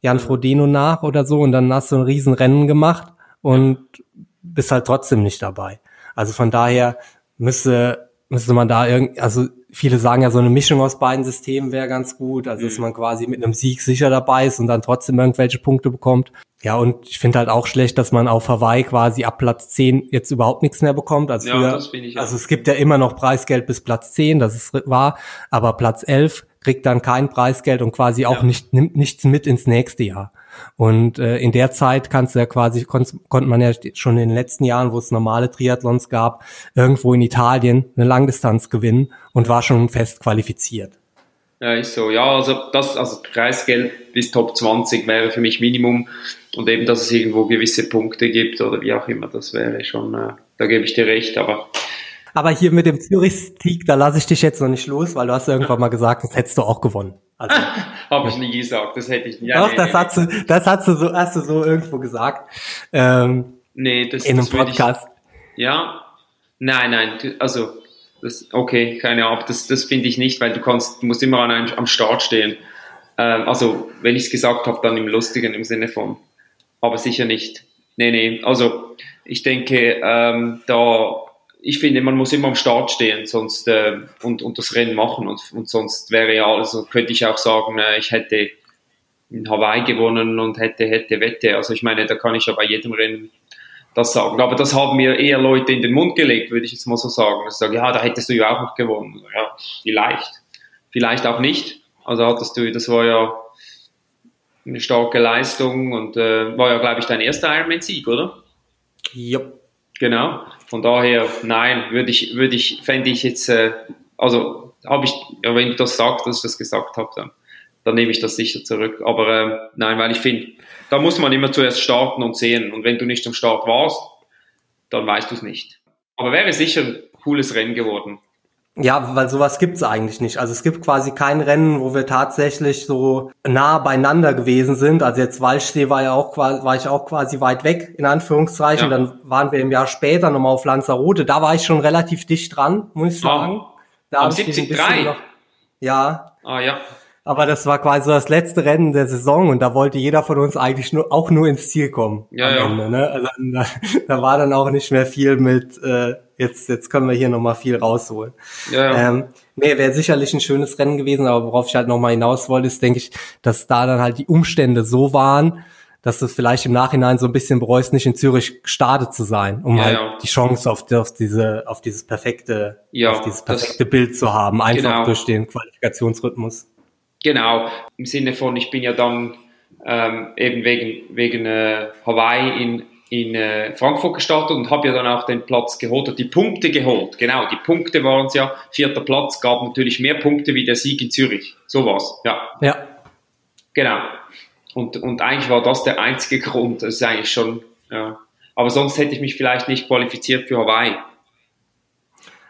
B: Jan Frodeno nach oder so und dann hast du ein Riesenrennen gemacht und bist halt trotzdem nicht dabei. Also von daher müsste, müsste man da irgendwie, also viele sagen ja, so eine Mischung aus beiden Systemen wäre ganz gut, also dass mhm. man quasi mit einem Sieg sicher dabei ist und dann trotzdem irgendwelche Punkte bekommt. Ja, und ich finde halt auch schlecht, dass man auf Hawaii quasi ab Platz 10 jetzt überhaupt nichts mehr bekommt. Also, früher, ja, also es gibt ja immer noch Preisgeld bis Platz 10, das ist wahr, aber Platz 11 kriegt dann kein Preisgeld und quasi auch ja. nicht, nimmt nichts mit ins nächste Jahr. Und äh, in der Zeit kannst du ja quasi, konnte man ja schon in den letzten Jahren, wo es normale Triathlons gab, irgendwo in Italien eine Langdistanz gewinnen und war schon fest qualifiziert.
A: Ja, ist so. Ja, also das, also Preisgeld bis Top 20 wäre für mich Minimum und eben, dass es irgendwo gewisse Punkte gibt oder wie auch immer, das wäre schon, äh, da gebe ich dir recht, aber
B: aber hier mit dem Zürich-Sieg, da lasse ich dich jetzt noch nicht los, weil du hast irgendwann mal gesagt, das hättest du auch gewonnen.
A: Also, Habe ich nie gesagt, das hätte ich nie.
B: Doch, nee, das, nee, hast nee. Du, das hast du so, hast du so irgendwo gesagt. Ähm,
A: nee, das,
B: in einem Podcast.
A: Ich, ja, Nein, nein, also das, okay, keine Ahnung, das, das finde ich nicht, weil du kannst, du musst immer an einem, am Start stehen. Ähm, also, wenn ich es gesagt habe, dann im Lustigen im Sinne von, aber sicher nicht. Nee, nee, also ich denke, ähm, da, ich finde, man muss immer am Start stehen sonst äh, und, und das Rennen machen und, und sonst wäre ja, also könnte ich auch sagen, äh, ich hätte in Hawaii gewonnen und hätte, hätte, wette. Also ich meine, da kann ich ja bei jedem Rennen das sagen. Aber das haben mir eher Leute in den Mund gelegt, würde ich jetzt mal so sagen. Ich sage, ja, da hättest du ja auch noch gewonnen. Ja, vielleicht. Vielleicht auch nicht. Also hattest du, das war ja eine starke Leistung und äh, war ja, glaube ich, dein erster Ironman-Sieg, oder?
B: Ja.
A: Genau. Von daher, nein, würde ich, würde ich, fände ich jetzt, äh, also habe ich, ja, wenn du das sagst, dass ich das gesagt habe, dann, dann nehme ich das sicher zurück. Aber äh, nein, weil ich finde, da muss man immer zuerst starten und sehen. Und wenn du nicht am Start warst, dann weißt du es nicht. Aber wäre sicher ein cooles Rennen geworden.
B: Ja, weil sowas gibt's eigentlich nicht. Also es gibt quasi kein Rennen, wo wir tatsächlich so nah beieinander gewesen sind. Also jetzt Walchsee war ja auch quasi, war ich auch quasi weit weg, in Anführungszeichen. Ja. Dann waren wir im Jahr später nochmal auf Lanzarote. Da war ich schon relativ dicht dran, muss ich sagen. Da
A: Am 73?
B: Ja.
A: Ah ja.
B: Aber das war quasi das letzte Rennen der Saison und da wollte jeder von uns eigentlich nur, auch nur ins Ziel kommen.
A: Ja, ja. Ende,
B: ne? also, da, da, war dann auch nicht mehr viel mit, äh, jetzt, jetzt können wir hier nochmal viel rausholen. Ja, ja. Ähm, nee, wäre sicherlich ein schönes Rennen gewesen, aber worauf ich halt nochmal hinaus wollte, ist, denke ich, dass da dann halt die Umstände so waren, dass du vielleicht im Nachhinein so ein bisschen bereust, nicht in Zürich gestartet zu sein, um ja, halt ja. die Chance auf, auf diese, auf dieses perfekte, ja, auf dieses perfekte Bild zu haben, einfach genau. durch den Qualifikationsrhythmus.
A: Genau, im Sinne von, ich bin ja dann ähm, eben wegen, wegen äh, Hawaii in, in äh, Frankfurt gestartet und habe ja dann auch den Platz geholt die Punkte geholt. Genau, die Punkte waren es ja. Vierter Platz gab natürlich mehr Punkte wie der Sieg in Zürich. So war's, ja.
B: Ja.
A: Genau. Und, und eigentlich war das der einzige Grund. Das ist eigentlich schon, ja. Aber sonst hätte ich mich vielleicht nicht qualifiziert für Hawaii.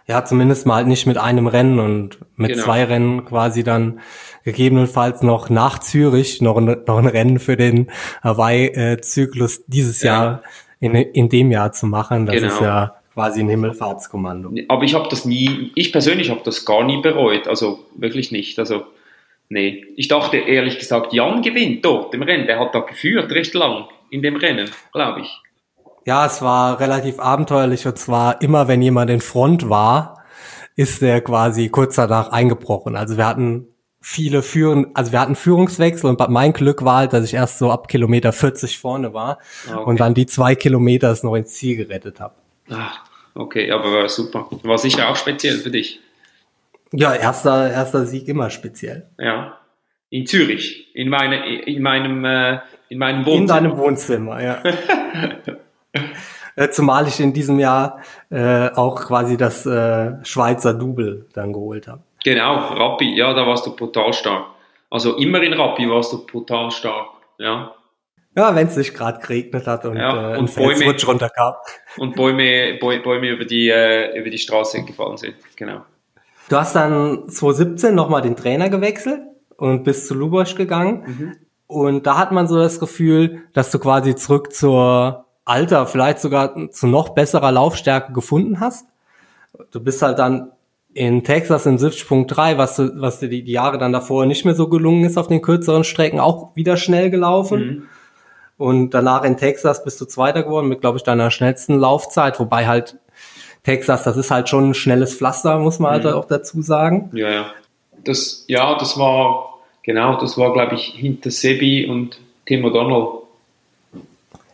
B: Ja, zumindest mal halt nicht mit einem Rennen und mit genau. zwei Rennen quasi dann gegebenenfalls noch nach Zürich noch ein, noch ein Rennen für den Hawaii-Zyklus dieses ja. Jahr in, in dem Jahr zu machen. Das genau. ist ja quasi ein Himmelfahrtskommando.
A: Aber ich habe das nie, ich persönlich habe das gar nie bereut, also wirklich nicht. Also nee, ich dachte ehrlich gesagt, Jan gewinnt dort im Rennen. Der hat da geführt recht lang in dem Rennen, glaube ich.
B: Ja, es war relativ abenteuerlich und zwar immer, wenn jemand in Front war, ist der quasi kurz danach eingebrochen. Also wir hatten viele Führen, also wir hatten Führungswechsel und mein Glück war halt, dass ich erst so ab Kilometer 40 vorne war ah, okay. und dann die zwei Kilometer es noch ins Ziel gerettet habe.
A: Ach, okay, aber war super. War sicher auch speziell für dich.
B: Ja, erster, erster Sieg immer speziell.
A: Ja. In Zürich, in, meine, in meinem, äh, in meinem Wohnzimmer. In
B: deinem Wohnzimmer, ja. Äh, zumal ich in diesem Jahr äh, auch quasi das äh, Schweizer Double dann geholt habe.
A: Genau, Rappi, ja, da warst du brutal stark. Also immer in Rappi warst du brutal stark, ja.
B: Ja, wenn es nicht gerade geregnet hat und,
A: ja,
B: äh,
A: und Bäume,
B: runterkam.
A: Und Bäume, Bäume über, die, äh, über die Straße gefallen sind, genau.
B: Du hast dann 2017 nochmal den Trainer gewechselt und bist zu Lubosch gegangen. Mhm. Und da hat man so das Gefühl, dass du quasi zurück zur Alter, vielleicht sogar zu noch besserer Laufstärke gefunden hast. Du bist halt dann in Texas im 70.3, was, du, was dir die, die Jahre dann davor nicht mehr so gelungen ist auf den kürzeren Strecken, auch wieder schnell gelaufen. Mhm. Und danach in Texas bist du Zweiter geworden mit, glaube ich, deiner schnellsten Laufzeit, wobei halt Texas, das ist halt schon ein schnelles Pflaster, muss man halt mhm. halt auch dazu sagen.
A: Ja, ja. Das, ja, das war, genau, das war, glaube ich, hinter Sebi und Tim O'Donnell.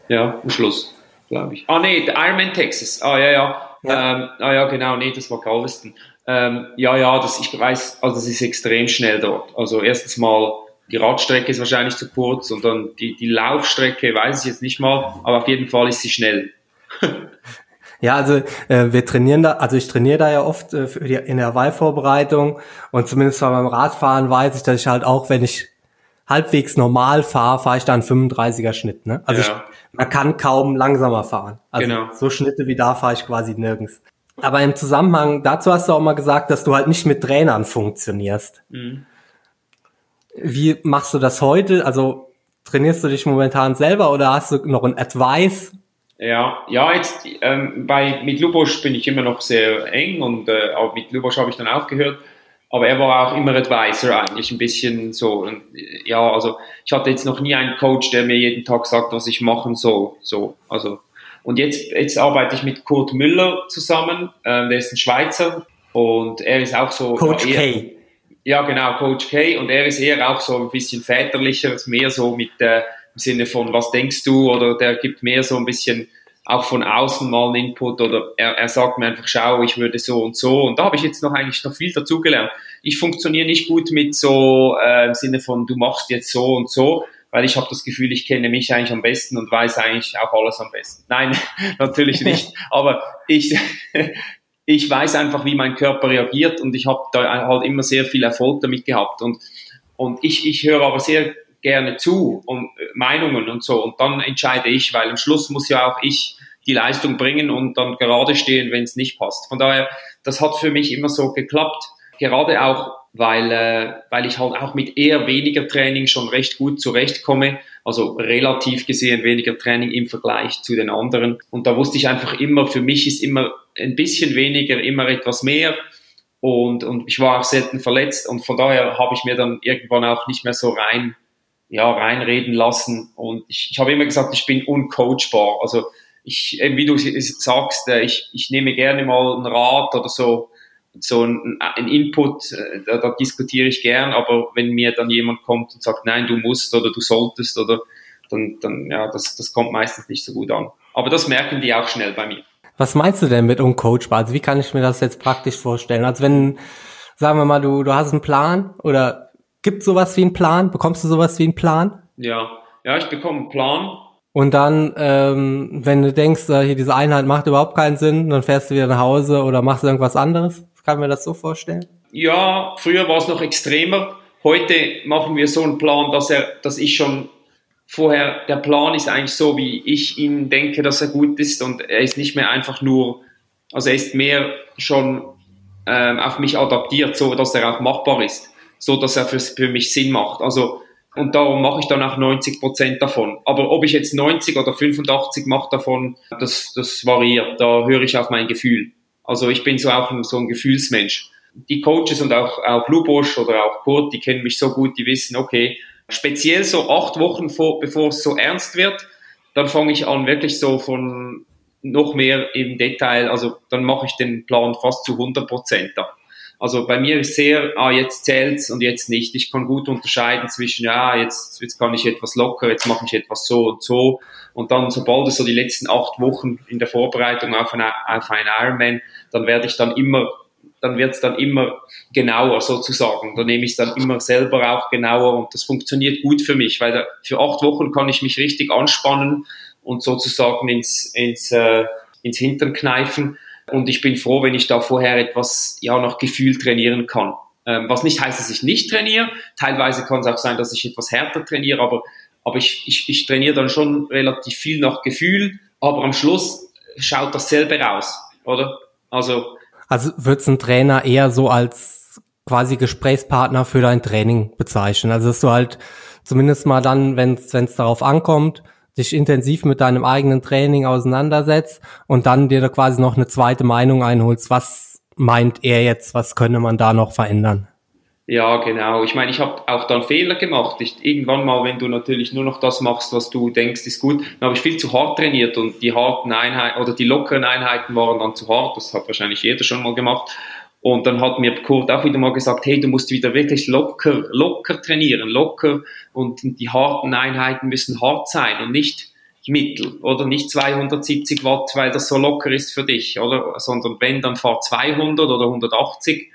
A: Ja, am Schluss, glaube ich. Ah, nee, Ironman Texas. Ah, ja, ja. ja. Ähm, ah, ja, genau, nee, das war Galveston. Ähm, ja, ja, das, ich weiß, also es ist extrem schnell dort. Also erstens mal, die Radstrecke ist wahrscheinlich zu kurz und dann die, die Laufstrecke weiß ich jetzt nicht mal, aber auf jeden Fall ist sie schnell.
B: Ja, also äh, wir trainieren da, also ich trainiere da ja oft äh, die, in der Wahlvorbereitung und zumindest beim Radfahren weiß ich, dass ich halt auch, wenn ich halbwegs normal fahre, fahre ich da einen 35er Schnitt. Ne? Also ja. ich, man kann kaum langsamer fahren. Also genau. so Schnitte wie da fahre ich quasi nirgends. Aber im Zusammenhang dazu hast du auch mal gesagt, dass du halt nicht mit Trainern funktionierst. Mhm. Wie machst du das heute? Also trainierst du dich momentan selber oder hast du noch ein Advice
A: Ja, ja, jetzt ähm, bei, mit Lubosch bin ich immer noch sehr eng und äh, auch mit Lubosch habe ich dann aufgehört. Aber er war auch immer Advisor eigentlich, ein bisschen so. Und, ja, also ich hatte jetzt noch nie einen Coach, der mir jeden Tag sagt, was ich machen soll. So, also und jetzt, jetzt arbeite ich mit Kurt Müller zusammen, äh, der ist ein Schweizer und er ist auch so.
B: Coach
A: eher,
B: K.
A: Ja, genau, Coach K. Und er ist eher auch so ein bisschen väterlicher, mehr so mit äh, im Sinne von, was denkst du? Oder der gibt mehr so ein bisschen auch von außen mal einen Input oder er, er sagt mir einfach, schau, ich würde so und so. Und da habe ich jetzt noch eigentlich noch viel dazugelernt. Ich funktioniere nicht gut mit so äh, im Sinne von, du machst jetzt so und so, weil ich habe das Gefühl, ich kenne mich eigentlich am besten und weiß eigentlich auch alles am besten. Nein, natürlich nicht. Aber ich, ich weiß einfach, wie mein Körper reagiert und ich habe da halt immer sehr viel Erfolg damit gehabt. Und, und ich, ich höre aber sehr gerne zu und äh, Meinungen und so und dann entscheide ich, weil am Schluss muss ja auch ich die Leistung bringen und dann gerade stehen, wenn es nicht passt. Von daher, das hat für mich immer so geklappt, gerade auch, weil, äh, weil ich halt auch mit eher weniger Training schon recht gut zurechtkomme, also relativ gesehen weniger Training im Vergleich zu den anderen. Und da wusste ich einfach immer, für mich ist immer ein bisschen weniger, immer etwas mehr. Und, und ich war auch selten verletzt und von daher habe ich mir dann irgendwann auch nicht mehr so rein ja, reinreden lassen. Und ich, ich habe immer gesagt, ich bin uncoachbar. Also ich, wie du sagst, äh, ich, ich nehme gerne mal einen Rat oder so, so ein, Input, äh, da, da diskutiere ich gern, aber wenn mir dann jemand kommt und sagt, nein, du musst oder du solltest oder dann, dann ja, das, das kommt meistens nicht so gut an. Aber das merken die auch schnell bei mir.
B: Was meinst du denn mit uncoachbar? Also wie kann ich mir das jetzt praktisch vorstellen? Also wenn, sagen wir mal, du, du hast einen Plan oder Gibt sowas wie einen Plan? Bekommst du sowas wie einen Plan?
A: Ja, ja, ich bekomme einen Plan.
B: Und dann, ähm, wenn du denkst, äh, hier diese Einheit macht überhaupt keinen Sinn, dann fährst du wieder nach Hause oder machst irgendwas anderes. Kann mir das so vorstellen?
A: Ja, früher war es noch extremer. Heute machen wir so einen Plan, dass er, dass ich schon vorher, der Plan ist eigentlich so, wie ich ihn denke, dass er gut ist und er ist nicht mehr einfach nur, also er ist mehr schon ähm, auf mich adaptiert, so dass er auch machbar ist so dass er für, für mich Sinn macht. Also, und darum mache ich dann auch 90 Prozent davon. Aber ob ich jetzt 90 oder 85 mache davon, das, das variiert. Da höre ich auf mein Gefühl. Also ich bin so auch ein, so ein Gefühlsmensch. Die Coaches und auch, auch Lubosch oder auch Kurt, die kennen mich so gut, die wissen, okay, speziell so acht Wochen vor, bevor es so ernst wird, dann fange ich an wirklich so von noch mehr im Detail, also dann mache ich den Plan fast zu 100 Prozent ab. Also bei mir ist sehr, ah, jetzt zählt's und jetzt nicht. Ich kann gut unterscheiden zwischen, ja, jetzt, jetzt kann ich etwas locker, jetzt mache ich etwas so und so. Und dann, sobald es so die letzten acht Wochen in der Vorbereitung auf, eine, auf einen Ironman, dann werde ich dann immer, dann wird's dann immer genauer sozusagen. Da nehme ich dann immer selber auch genauer und das funktioniert gut für mich, weil da, für acht Wochen kann ich mich richtig anspannen und sozusagen ins, ins, äh, ins Hintern kneifen. Und ich bin froh, wenn ich da vorher etwas, ja, nach Gefühl trainieren kann. Ähm, was nicht heißt, dass ich nicht trainiere. Teilweise kann es auch sein, dass ich etwas härter trainiere, aber, aber ich, ich, ich trainiere dann schon relativ viel nach Gefühl. Aber am Schluss schaut dasselbe raus, oder? Also.
B: Also wird ein Trainer eher so als quasi Gesprächspartner für dein Training bezeichnen? Also dass du halt zumindest mal dann, wenn es darauf ankommt, dich intensiv mit deinem eigenen Training auseinandersetzt und dann dir da quasi noch eine zweite Meinung einholst. Was meint er jetzt? Was könne man da noch verändern?
A: Ja, genau. Ich meine, ich habe auch dann Fehler gemacht. Ich, irgendwann mal, wenn du natürlich nur noch das machst, was du denkst, ist gut, dann habe ich viel zu hart trainiert und die harten Einheiten oder die lockeren Einheiten waren dann zu hart. Das hat wahrscheinlich jeder schon mal gemacht. Und dann hat mir Kurt auch wieder mal gesagt, hey, du musst wieder wirklich locker, locker trainieren, locker und die harten Einheiten müssen hart sein und nicht mittel oder nicht 270 Watt, weil das so locker ist für dich, oder? Sondern wenn, dann fahr 200 oder 180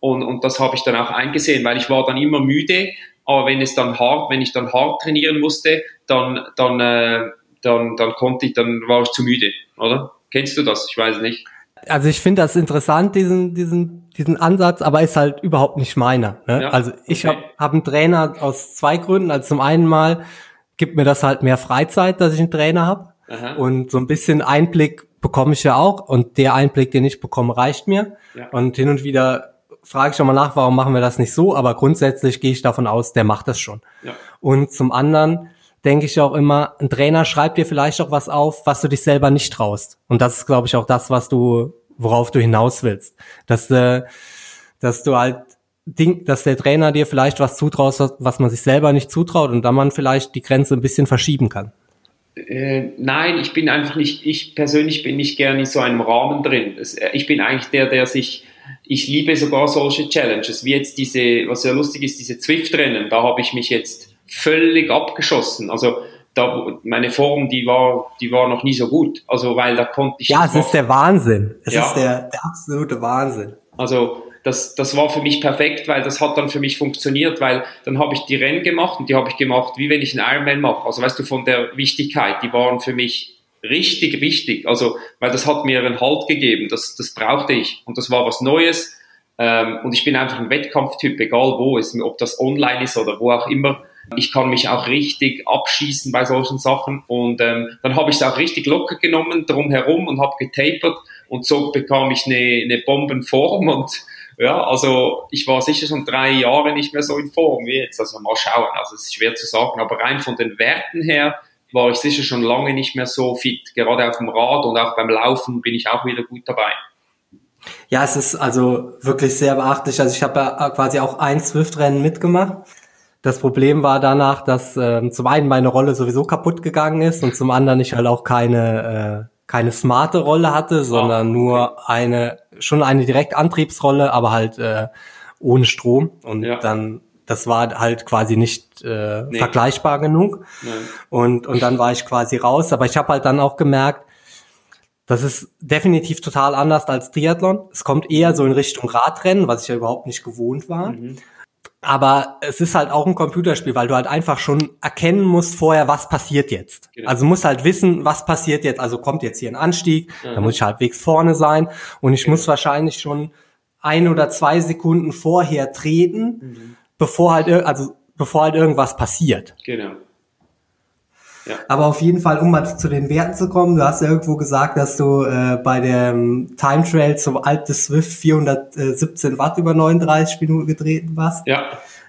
A: und, und das habe ich dann auch eingesehen, weil ich war dann immer müde, aber wenn es dann hart, wenn ich dann hart trainieren musste, dann, dann, äh, dann, dann konnte ich, dann war ich zu müde, oder? Kennst du das? Ich weiß nicht
B: also ich finde das interessant, diesen, diesen, diesen Ansatz, aber ist halt überhaupt nicht meiner. Ne? Ja, also ich okay. habe hab einen Trainer aus zwei Gründen. Also zum einen mal gibt mir das halt mehr Freizeit, dass ich einen Trainer habe. Und so ein bisschen Einblick bekomme ich ja auch. Und der Einblick, den ich bekomme, reicht mir. Ja. Und hin und wieder frage ich schon mal nach, warum machen wir das nicht so? Aber grundsätzlich gehe ich davon aus, der macht das schon. Ja. Und zum anderen denke ich auch immer, ein Trainer schreibt dir vielleicht auch was auf, was du dich selber nicht traust. Und das ist, glaube ich, auch das, was du, worauf du hinaus willst. Dass, äh, dass du halt Ding, dass der Trainer dir vielleicht was zutraut, was man sich selber nicht zutraut und dann man vielleicht die Grenze ein bisschen verschieben kann.
A: Äh, nein, ich bin einfach nicht, ich persönlich bin nicht gerne in so einem Rahmen drin. Äh, ich bin eigentlich der, der sich, ich liebe sogar solche Challenges, wie jetzt diese, was ja lustig ist, diese Zwift-Rennen, da habe ich mich jetzt völlig abgeschossen. Also da, meine Form, die war, die war noch nie so gut. Also weil da konnte ich.
B: Ja, es ist der Wahnsinn. Es ja. ist der, der absolute Wahnsinn.
A: Also das, das war für mich perfekt, weil das hat dann für mich funktioniert, weil dann habe ich die Rennen gemacht und die habe ich gemacht, wie wenn ich einen Ironman mache. Also weißt du, von der Wichtigkeit, die waren für mich richtig wichtig. Also, weil das hat mir einen Halt gegeben, das, das brauchte ich und das war was Neues. Ähm, und ich bin einfach ein Wettkampftyp, egal wo es, ob das online ist oder wo auch immer. Ich kann mich auch richtig abschießen bei solchen Sachen und ähm, dann habe ich es auch richtig locker genommen drumherum und habe getapert und so bekam ich eine, eine Bombenform und ja, also ich war sicher schon drei Jahre nicht mehr so in Form wie jetzt. Also mal schauen, also es ist schwer zu sagen, aber rein von den Werten her war ich sicher schon lange nicht mehr so fit. Gerade auf dem Rad und auch beim Laufen bin ich auch wieder gut dabei.
B: Ja, es ist also wirklich sehr beachtlich. Also ich habe ja quasi auch ein Swift-Rennen mitgemacht. Das Problem war danach, dass äh, zum einen meine Rolle sowieso kaputt gegangen ist und zum anderen ich halt auch keine, äh, keine smarte Rolle hatte, sondern oh, okay. nur eine schon eine Direktantriebsrolle, aber halt äh, ohne Strom. Und ja. dann, das war halt quasi nicht äh, nee. vergleichbar genug. Nein. Und, und dann war ich quasi raus. Aber ich habe halt dann auch gemerkt, das ist definitiv total anders als Triathlon. Es kommt eher so in Richtung Radrennen, was ich ja überhaupt nicht gewohnt war. Mhm. Aber es ist halt auch ein Computerspiel, weil du halt einfach schon erkennen musst vorher, was passiert jetzt. Genau. Also musst halt wissen, was passiert jetzt. Also kommt jetzt hier ein Anstieg, mhm. da muss ich halbwegs vorne sein und ich genau. muss wahrscheinlich schon ein oder zwei Sekunden vorher treten, mhm. bevor halt, also bevor halt irgendwas passiert. Genau. Ja. Aber auf jeden Fall, um mal zu den Werten zu kommen, du hast ja irgendwo gesagt, dass du äh, bei dem Time Trail zum Alp des Swift 417 Watt über 39 Minuten getreten warst. Ja.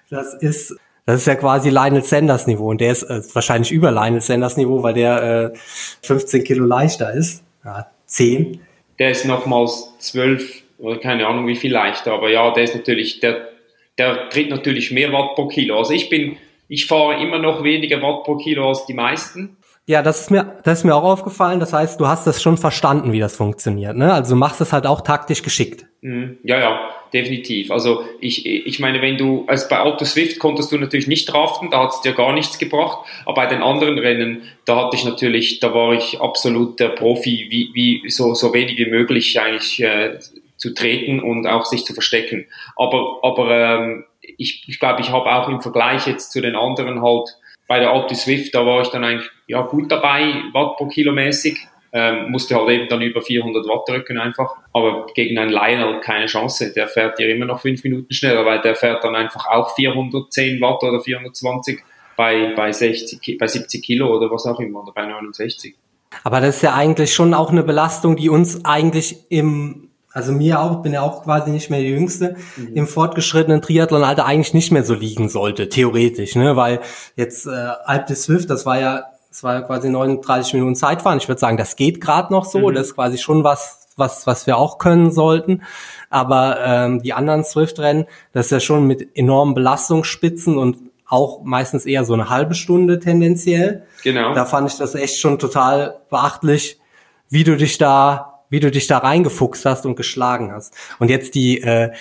B: Das ist das ist ja quasi Lionel Sanders Niveau und der ist äh, wahrscheinlich über Lionel Sanders Niveau, weil der äh, 15 Kilo leichter ist. Ja, 10.
A: Der ist nochmals 12 oder keine Ahnung wie viel leichter, aber ja, der ist natürlich, der, der tritt natürlich mehr Watt pro Kilo. Also ich bin ich fahre immer noch weniger Watt pro Kilo als die meisten.
B: Ja, das ist mir, das ist mir auch aufgefallen. Das heißt, du hast das schon verstanden, wie das funktioniert. Ne? Also du machst es halt auch taktisch geschickt.
A: Mhm. Ja, ja, definitiv. Also ich, ich meine, wenn du, also bei Auto Swift konntest du natürlich nicht draften, da hat es dir gar nichts gebracht. Aber bei den anderen Rennen, da hatte ich natürlich, da war ich absolut der Profi, wie, wie so, so wenig wie möglich eigentlich äh, zu treten und auch sich zu verstecken. Aber, aber ähm, ich, ich glaube, ich habe auch im Vergleich jetzt zu den anderen halt bei der Alti Swift, da war ich dann eigentlich ja, gut dabei, Watt pro Kilo mäßig. Ähm, musste halt eben dann über 400 Watt drücken einfach. Aber gegen einen Lionel keine Chance. Der fährt dir immer noch fünf Minuten schneller, weil der fährt dann einfach auch 410 Watt oder 420 bei, bei, 60, bei 70 Kilo oder was auch immer oder bei 69.
B: Aber das ist ja eigentlich schon auch eine Belastung, die uns eigentlich im also mir auch, bin ja auch quasi nicht mehr die Jüngste, mhm. im fortgeschrittenen Triathlon-Alter eigentlich nicht mehr so liegen sollte, theoretisch, ne? Weil jetzt äh, Alp de Swift, das war ja, das war ja quasi 39 Minuten Zeitfahren. Ich würde sagen, das geht gerade noch so. Mhm. Das ist quasi schon was, was, was wir auch können sollten. Aber ähm, die anderen Swift-Rennen, das ist ja schon mit enormen Belastungsspitzen und auch meistens eher so eine halbe Stunde tendenziell. Genau. Da fand ich das echt schon total beachtlich, wie du dich da wie du dich da reingefuchst hast und geschlagen hast. Und jetzt die, äh,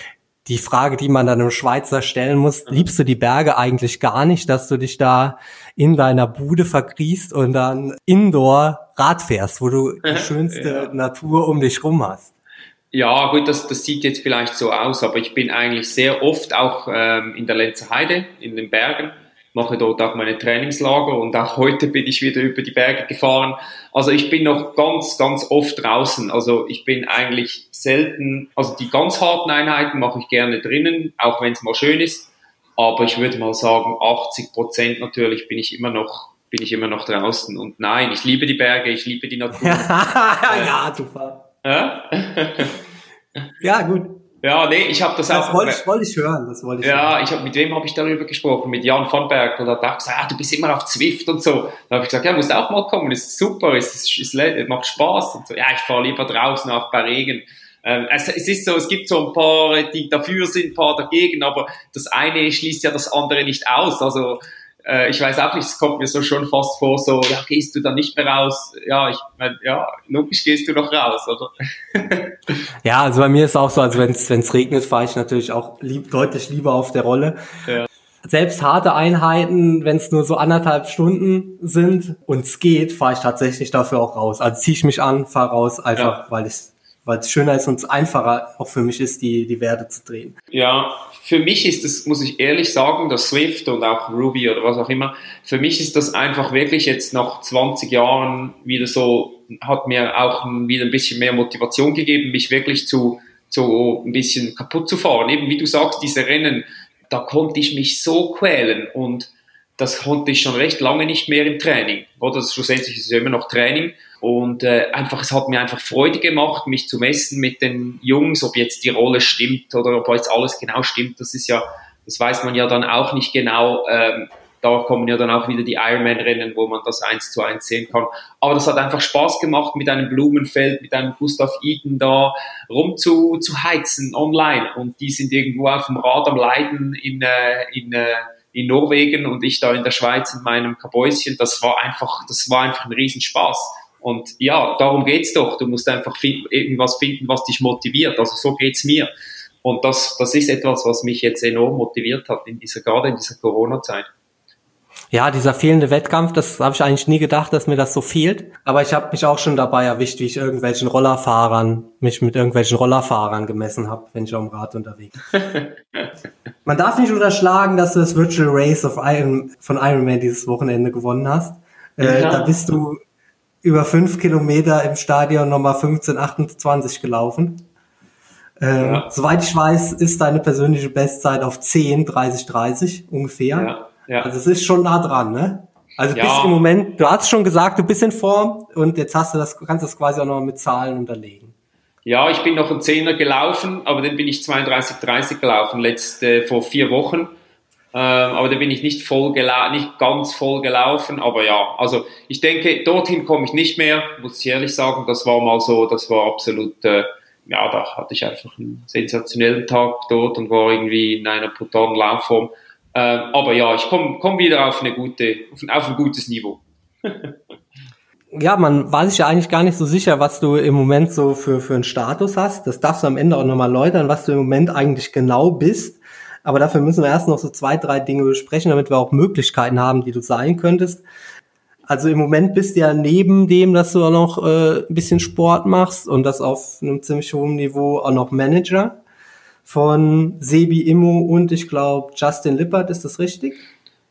B: die Frage, die man dann einem Schweizer stellen muss, mhm. liebst du die Berge eigentlich gar nicht, dass du dich da in deiner Bude vergriest und dann indoor Rad fährst, wo du die schönste ja. Natur um dich rum hast?
A: Ja, gut, das, das sieht jetzt vielleicht so aus, aber ich bin eigentlich sehr oft auch ähm, in der Lenzer Heide, in den Bergen mache dort auch meine Trainingslager und auch heute bin ich wieder über die Berge gefahren. Also ich bin noch ganz, ganz oft draußen. Also ich bin eigentlich selten, also die ganz harten Einheiten mache ich gerne drinnen, auch wenn es mal schön ist. Aber ich würde mal sagen, 80 Prozent natürlich bin ich immer noch bin ich immer noch draußen. Und nein, ich liebe die Berge, ich liebe die Natur.
B: ja, super. Ja?
A: ja, gut. Ja, nee, ich habe das,
B: das
A: auch.
B: Wollte ich, wollte ich hören, das wollte ich
A: Ja,
B: hören.
A: ich hab, mit wem habe ich darüber gesprochen? Mit Jan van Berg. Und er hat auch gesagt, ah, du bist immer auf Zwift und so. Dann habe ich gesagt, ja, musst auch mal kommen, ist super, es, ist, es macht Spaß. Und so, ja, ich fahre lieber draußen, auch bei Regen. Ähm, es, es ist so, es gibt so ein paar, die dafür sind, ein paar dagegen, aber das eine schließt ja das andere nicht aus. Also äh, ich weiß auch nicht, es kommt mir so schon fast vor, so, ja, gehst du dann nicht mehr raus? Ja, ich mein, ja, logisch gehst du noch raus, oder?
B: ja, also bei mir ist auch so, also wenn es regnet, fahre ich natürlich auch lieb, deutlich lieber auf der Rolle. Ja. Selbst harte Einheiten, wenn es nur so anderthalb Stunden sind und es geht, fahre ich tatsächlich dafür auch raus. Also ziehe ich mich an, fahre raus, einfach ja. weil ich weil es schöner ist und es einfacher auch für mich ist, die, die Werte zu drehen.
A: Ja, für mich ist das, muss ich ehrlich sagen, das Swift und auch Ruby oder was auch immer, für mich ist das einfach wirklich jetzt nach 20 Jahren wieder so, hat mir auch wieder ein bisschen mehr Motivation gegeben, mich wirklich zu, zu ein bisschen kaputt zu fahren. Eben wie du sagst, diese Rennen, da konnte ich mich so quälen und das konnte ich schon recht lange nicht mehr im Training. Oder schlussendlich ist es immer noch Training und äh, einfach, es hat mir einfach Freude gemacht, mich zu messen mit den Jungs, ob jetzt die Rolle stimmt oder ob jetzt alles genau stimmt. Das ist ja, das weiß man ja dann auch nicht genau. Ähm, da kommen ja dann auch wieder die Ironman-Rennen, wo man das eins zu eins sehen kann. Aber das hat einfach Spaß gemacht, mit einem Blumenfeld, mit einem Gustav Iden da rum zu, online. Und die sind irgendwo auf dem Rad am Leiden in, äh, in, äh, in Norwegen und ich da in der Schweiz in meinem Kabäuschen. Das war einfach, das war einfach ein Riesenspaß. Und ja, darum geht's doch. Du musst einfach irgendwas finden, was dich motiviert. Also so geht's mir. Und das, das ist etwas, was mich jetzt enorm motiviert hat in dieser, gerade in dieser Corona-Zeit.
B: Ja, dieser fehlende Wettkampf, das habe ich eigentlich nie gedacht, dass mir das so fehlt. Aber ich habe mich auch schon dabei erwischt, wie ich irgendwelchen Rollerfahrern, mich mit irgendwelchen Rollerfahrern gemessen habe, wenn ich auf dem Rad unterwegs bin. Man darf nicht unterschlagen, dass du das Virtual Race of Iron, von Ironman dieses Wochenende gewonnen hast. Äh, ja. Da bist du über fünf Kilometer im Stadion nochmal 15, 28 gelaufen. Ähm, ja. Soweit ich weiß, ist deine persönliche Bestzeit auf 10, 30, 30 ungefähr. Ja, ja. Also es ist schon nah dran, ne? Also ja. bist im Moment, du hast schon gesagt, du bist in Form und jetzt hast du das, kannst das quasi auch noch mit Zahlen unterlegen.
A: Ja, ich bin noch ein Zehner gelaufen, aber dann bin ich 32, 30 gelaufen, letzte, vor vier Wochen. Ähm, aber da bin ich nicht voll nicht ganz voll gelaufen, aber ja, also ich denke, dorthin komme ich nicht mehr, muss ich ehrlich sagen, das war mal so, das war absolut, äh, ja, da hatte ich einfach einen sensationellen Tag dort und war irgendwie in einer brutalen Laufform. Ähm, aber ja, ich komme komm wieder auf eine gute, auf ein, auf ein gutes Niveau.
B: ja, man war sich ja eigentlich gar nicht so sicher, was du im Moment so für, für einen Status hast. Das darfst du am Ende auch nochmal läutern, was du im Moment eigentlich genau bist. Aber dafür müssen wir erst noch so zwei, drei Dinge besprechen, damit wir auch Möglichkeiten haben, die du sein könntest. Also im Moment bist du ja neben dem, dass du auch noch äh, ein bisschen Sport machst und das auf einem ziemlich hohen Niveau auch noch Manager von Sebi Immo und ich glaube Justin Lippert, ist das richtig?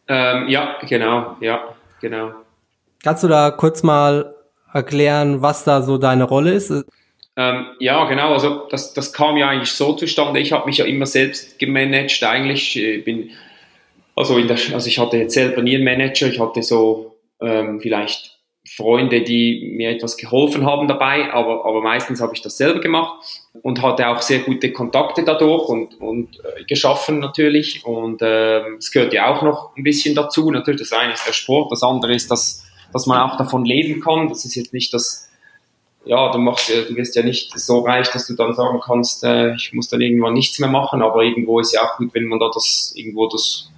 A: Ähm, ja, genau, ja, genau.
B: Kannst du da kurz mal erklären, was da so deine Rolle ist?
A: Ähm, ja, genau. Also das, das kam ja eigentlich so zustande. Ich habe mich ja immer selbst gemanagt. Eigentlich Ich bin also, in der, also ich hatte jetzt selber nie einen Manager. Ich hatte so ähm, vielleicht Freunde, die mir etwas geholfen haben dabei, aber, aber meistens habe ich das selber gemacht und hatte auch sehr gute Kontakte dadurch und, und äh, geschaffen natürlich. Und ähm, es gehört ja auch noch ein bisschen dazu. Natürlich, das eine ist der Sport, das andere ist, dass, dass man auch davon leben kann. Das ist jetzt nicht das ja, du machst, du wirst ja nicht so reich, dass du dann sagen kannst, äh, ich muss dann irgendwann nichts mehr machen, aber irgendwo ist ja auch gut, wenn man da das irgendwo das,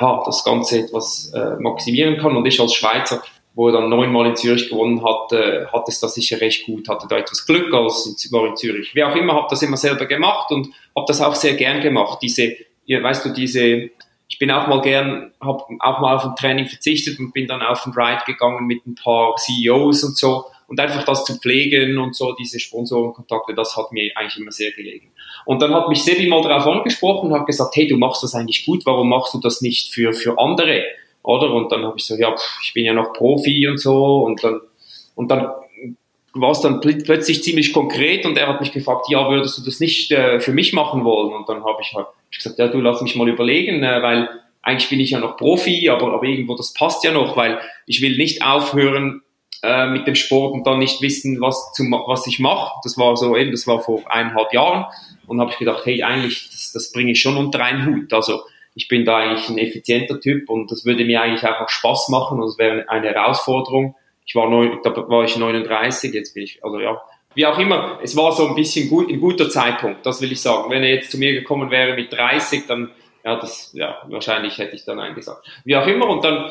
A: ja, das Ganze etwas äh, maximieren kann. Und ich als Schweizer, wo er dann neunmal in Zürich gewonnen hat, äh, hat es da sicher recht gut, hatte da etwas Glück als war in Zürich. Wie auch immer, habe das immer selber gemacht und habe das auch sehr gern gemacht. Diese, ja, weißt du, diese ich bin auch mal gern, habe auch mal auf ein Training verzichtet und bin dann auf ein Ride gegangen mit ein paar CEOs und so und einfach das zu pflegen und so, diese Sponsorenkontakte, das hat mir eigentlich immer sehr gelegen. Und dann hat mich Sebi mal darauf angesprochen und hat gesagt, hey, du machst das eigentlich gut, warum machst du das nicht für, für andere? Oder? Und dann habe ich so, ja, ich bin ja noch Profi und so und dann, und dann war es dann pl plötzlich ziemlich konkret und er hat mich gefragt, ja, würdest du das nicht äh, für mich machen wollen? Und dann habe ich halt gesagt, ja, du lass mich mal überlegen, äh, weil eigentlich bin ich ja noch Profi, aber, aber irgendwo das passt ja noch, weil ich will nicht aufhören, äh, mit dem Sport und dann nicht wissen, was, zum, was ich mache. Das war so eben, das war vor eineinhalb Jahren und habe ich gedacht, hey, eigentlich, das, das bringe ich schon unter einen Hut. Also ich bin da eigentlich ein effizienter Typ und das würde mir eigentlich auch Spaß machen und es wäre eine Herausforderung. Ich war neun, da war ich 39, jetzt bin ich, also ja, wie auch immer, es war so ein bisschen gut, ein guter Zeitpunkt, das will ich sagen. Wenn er jetzt zu mir gekommen wäre mit 30, dann, ja, das, ja, wahrscheinlich hätte ich dann eingesagt. Wie auch immer, und dann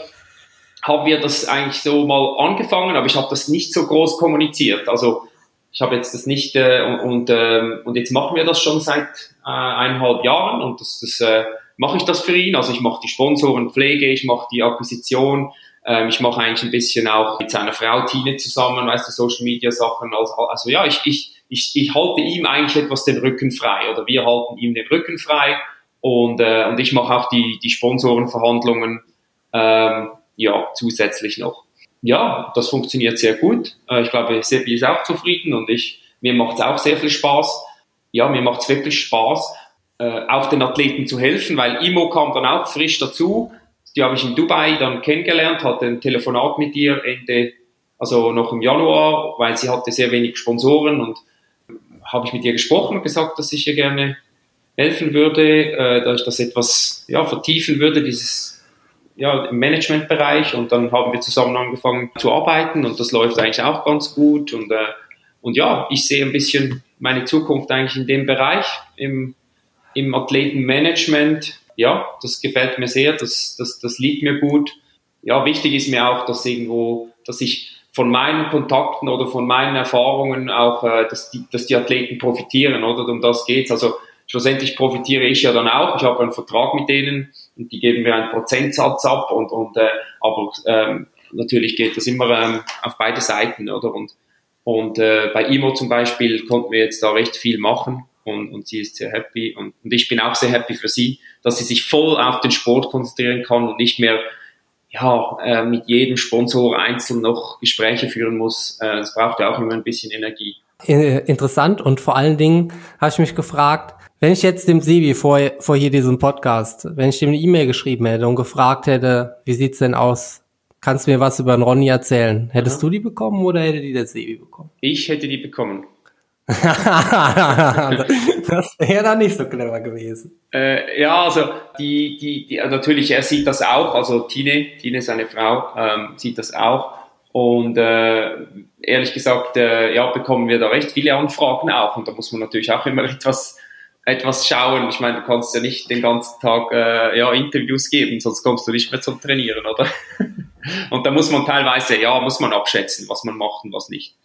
A: haben wir das eigentlich so mal angefangen, aber ich habe das nicht so groß kommuniziert. Also ich habe jetzt das nicht äh, und, äh, und jetzt machen wir das schon seit äh, eineinhalb Jahren und das, das äh, mache ich das für ihn. Also ich mache die Sponsorenpflege, ich mache die Akquisition, äh, ich mache eigentlich ein bisschen auch mit seiner Frau Tine zusammen, weißt du, Social Media Sachen. Also, also ja, ich, ich, ich, ich halte ihm eigentlich etwas den Rücken frei oder wir halten ihm den Rücken frei und, äh, und ich mache auch die, die Sponsorenverhandlungen. Ähm, ja, zusätzlich noch. Ja, das funktioniert sehr gut. Äh, ich glaube, Seppi ist auch zufrieden und ich, mir macht es auch sehr viel Spaß. Ja, mir macht es wirklich Spaß, äh, auch den Athleten zu helfen, weil Imo kam dann auch frisch dazu. Die habe ich in Dubai dann kennengelernt, hatte ein Telefonat mit ihr Ende, also noch im Januar, weil sie hatte sehr wenig Sponsoren und habe ich mit ihr gesprochen und gesagt, dass ich ihr gerne helfen würde, äh, dass ich das etwas ja, vertiefen würde, dieses ja, im Managementbereich und dann haben wir zusammen angefangen zu arbeiten und das läuft eigentlich auch ganz gut und, äh, und ja, ich sehe ein bisschen meine Zukunft eigentlich in dem Bereich, im, im Athletenmanagement. Ja, das gefällt mir sehr, das, das, das liegt mir gut. Ja, wichtig ist mir auch, dass irgendwo, dass ich von meinen Kontakten oder von meinen Erfahrungen auch, äh, dass, die, dass die Athleten profitieren, oder? Um das geht's. Also schlussendlich profitiere ich ja dann auch. Ich habe einen Vertrag mit denen und die geben mir einen Prozentsatz ab und, und äh, aber ähm, natürlich geht das immer ähm, auf beide Seiten, oder? Und, und äh, bei Imo zum Beispiel konnten wir jetzt da recht viel machen und, und sie ist sehr happy und, und ich bin auch sehr happy für sie, dass sie sich voll auf den Sport konzentrieren kann und nicht mehr ja, äh, mit jedem Sponsor einzeln noch Gespräche führen muss. Äh, das braucht ja auch immer ein bisschen Energie.
B: Interessant und vor allen Dingen habe ich mich gefragt, wenn ich jetzt dem Sebi vor, vor hier diesem Podcast, wenn ich dem eine E-Mail geschrieben hätte und gefragt hätte, wie sieht's denn aus? Kannst du mir was über den Ronny erzählen? Hättest ja. du die bekommen oder hätte die der Sebi bekommen?
A: Ich hätte die bekommen.
B: das wäre dann nicht so clever gewesen.
A: Äh, ja, also die, die, die, natürlich, er sieht das auch, also Tine, Tine, seine Frau, ähm, sieht das auch. Und äh, ehrlich gesagt, äh, ja, bekommen wir da recht viele Anfragen auch. Und da muss man natürlich auch immer etwas etwas schauen. Ich meine, du kannst ja nicht den ganzen Tag äh, ja, Interviews geben, sonst kommst du nicht mehr zum Trainieren, oder? und da muss man teilweise, ja, muss man abschätzen, was man macht und was nicht.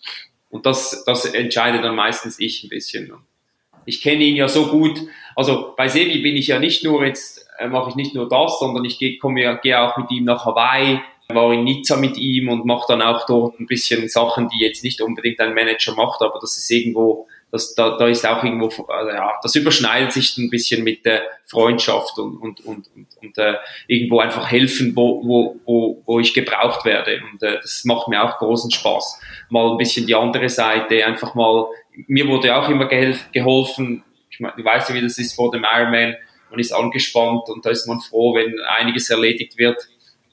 A: Und das, das entscheidet dann meistens ich ein bisschen. Ich kenne ihn ja so gut. Also bei Sebi bin ich ja nicht nur jetzt, äh, mache ich nicht nur das, sondern ich gehe komme, gehe auch mit ihm nach Hawaii, war in Nizza mit ihm und mache dann auch dort ein bisschen Sachen, die jetzt nicht unbedingt ein Manager macht, aber das ist irgendwo das, da, da ist auch irgendwo, also ja, das überschneidet sich ein bisschen mit der Freundschaft und, und, und, und, und äh, irgendwo einfach helfen, wo, wo, wo, wo ich gebraucht werde. Und äh, das macht mir auch großen Spaß. Mal ein bisschen die andere Seite, einfach mal, mir wurde auch immer geholfen, ich meine, du weißt ja, wie das ist vor dem Ironman, man ist angespannt und da ist man froh, wenn einiges erledigt wird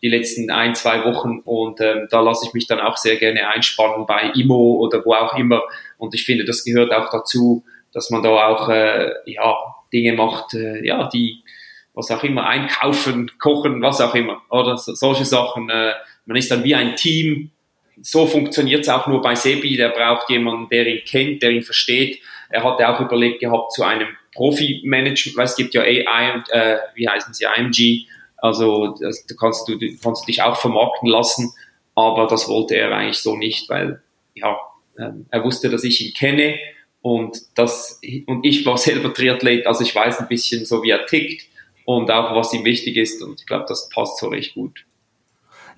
A: die letzten ein, zwei Wochen und ähm, da lasse ich mich dann auch sehr gerne einspannen bei IMO oder wo auch immer und ich finde, das gehört auch dazu, dass man da auch äh, ja, Dinge macht, äh, ja, die was auch immer, einkaufen, kochen, was auch immer oder so, solche Sachen. Äh, man ist dann wie ein Team. So funktioniert es auch nur bei Sebi, der braucht jemanden, der ihn kennt, der ihn versteht. Er hatte auch überlegt gehabt zu einem Profi-Management, weil es gibt ja AI, äh, wie heißen sie, IMG, also das, du kannst du, du kannst dich auch vermarkten lassen, aber das wollte er eigentlich so nicht, weil ja, er wusste, dass ich ihn kenne und das und ich war selber Triathlet, also ich weiß ein bisschen so wie er tickt und auch was ihm wichtig ist und ich glaube, das passt so recht gut.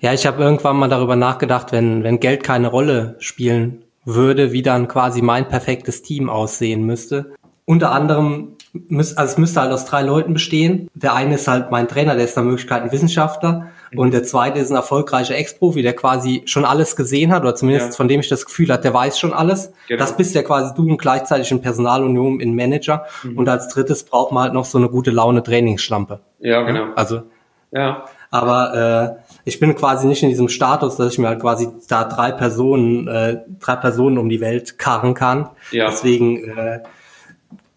B: Ja, ich habe irgendwann mal darüber nachgedacht, wenn wenn Geld keine Rolle spielen würde, wie dann quasi mein perfektes Team aussehen müsste. Unter anderem müß, also es müsste halt aus drei Leuten bestehen. Der eine ist halt mein Trainer, der ist nach Möglichkeit ein Wissenschaftler. Mhm. Und der zweite ist ein erfolgreicher Ex-Profi, der quasi schon alles gesehen hat, oder zumindest ja. von dem ich das Gefühl hat, der weiß schon alles. Genau. Das bist ja quasi du und gleichzeitig in Personalunion, in Manager. Mhm. Und als drittes braucht man halt noch so eine gute Laune Trainingsschlampe.
A: Ja, genau.
B: Also, ja. Aber äh, ich bin quasi nicht in diesem Status, dass ich mir halt quasi da drei Personen, äh, drei Personen um die Welt karren kann. Ja. Deswegen äh,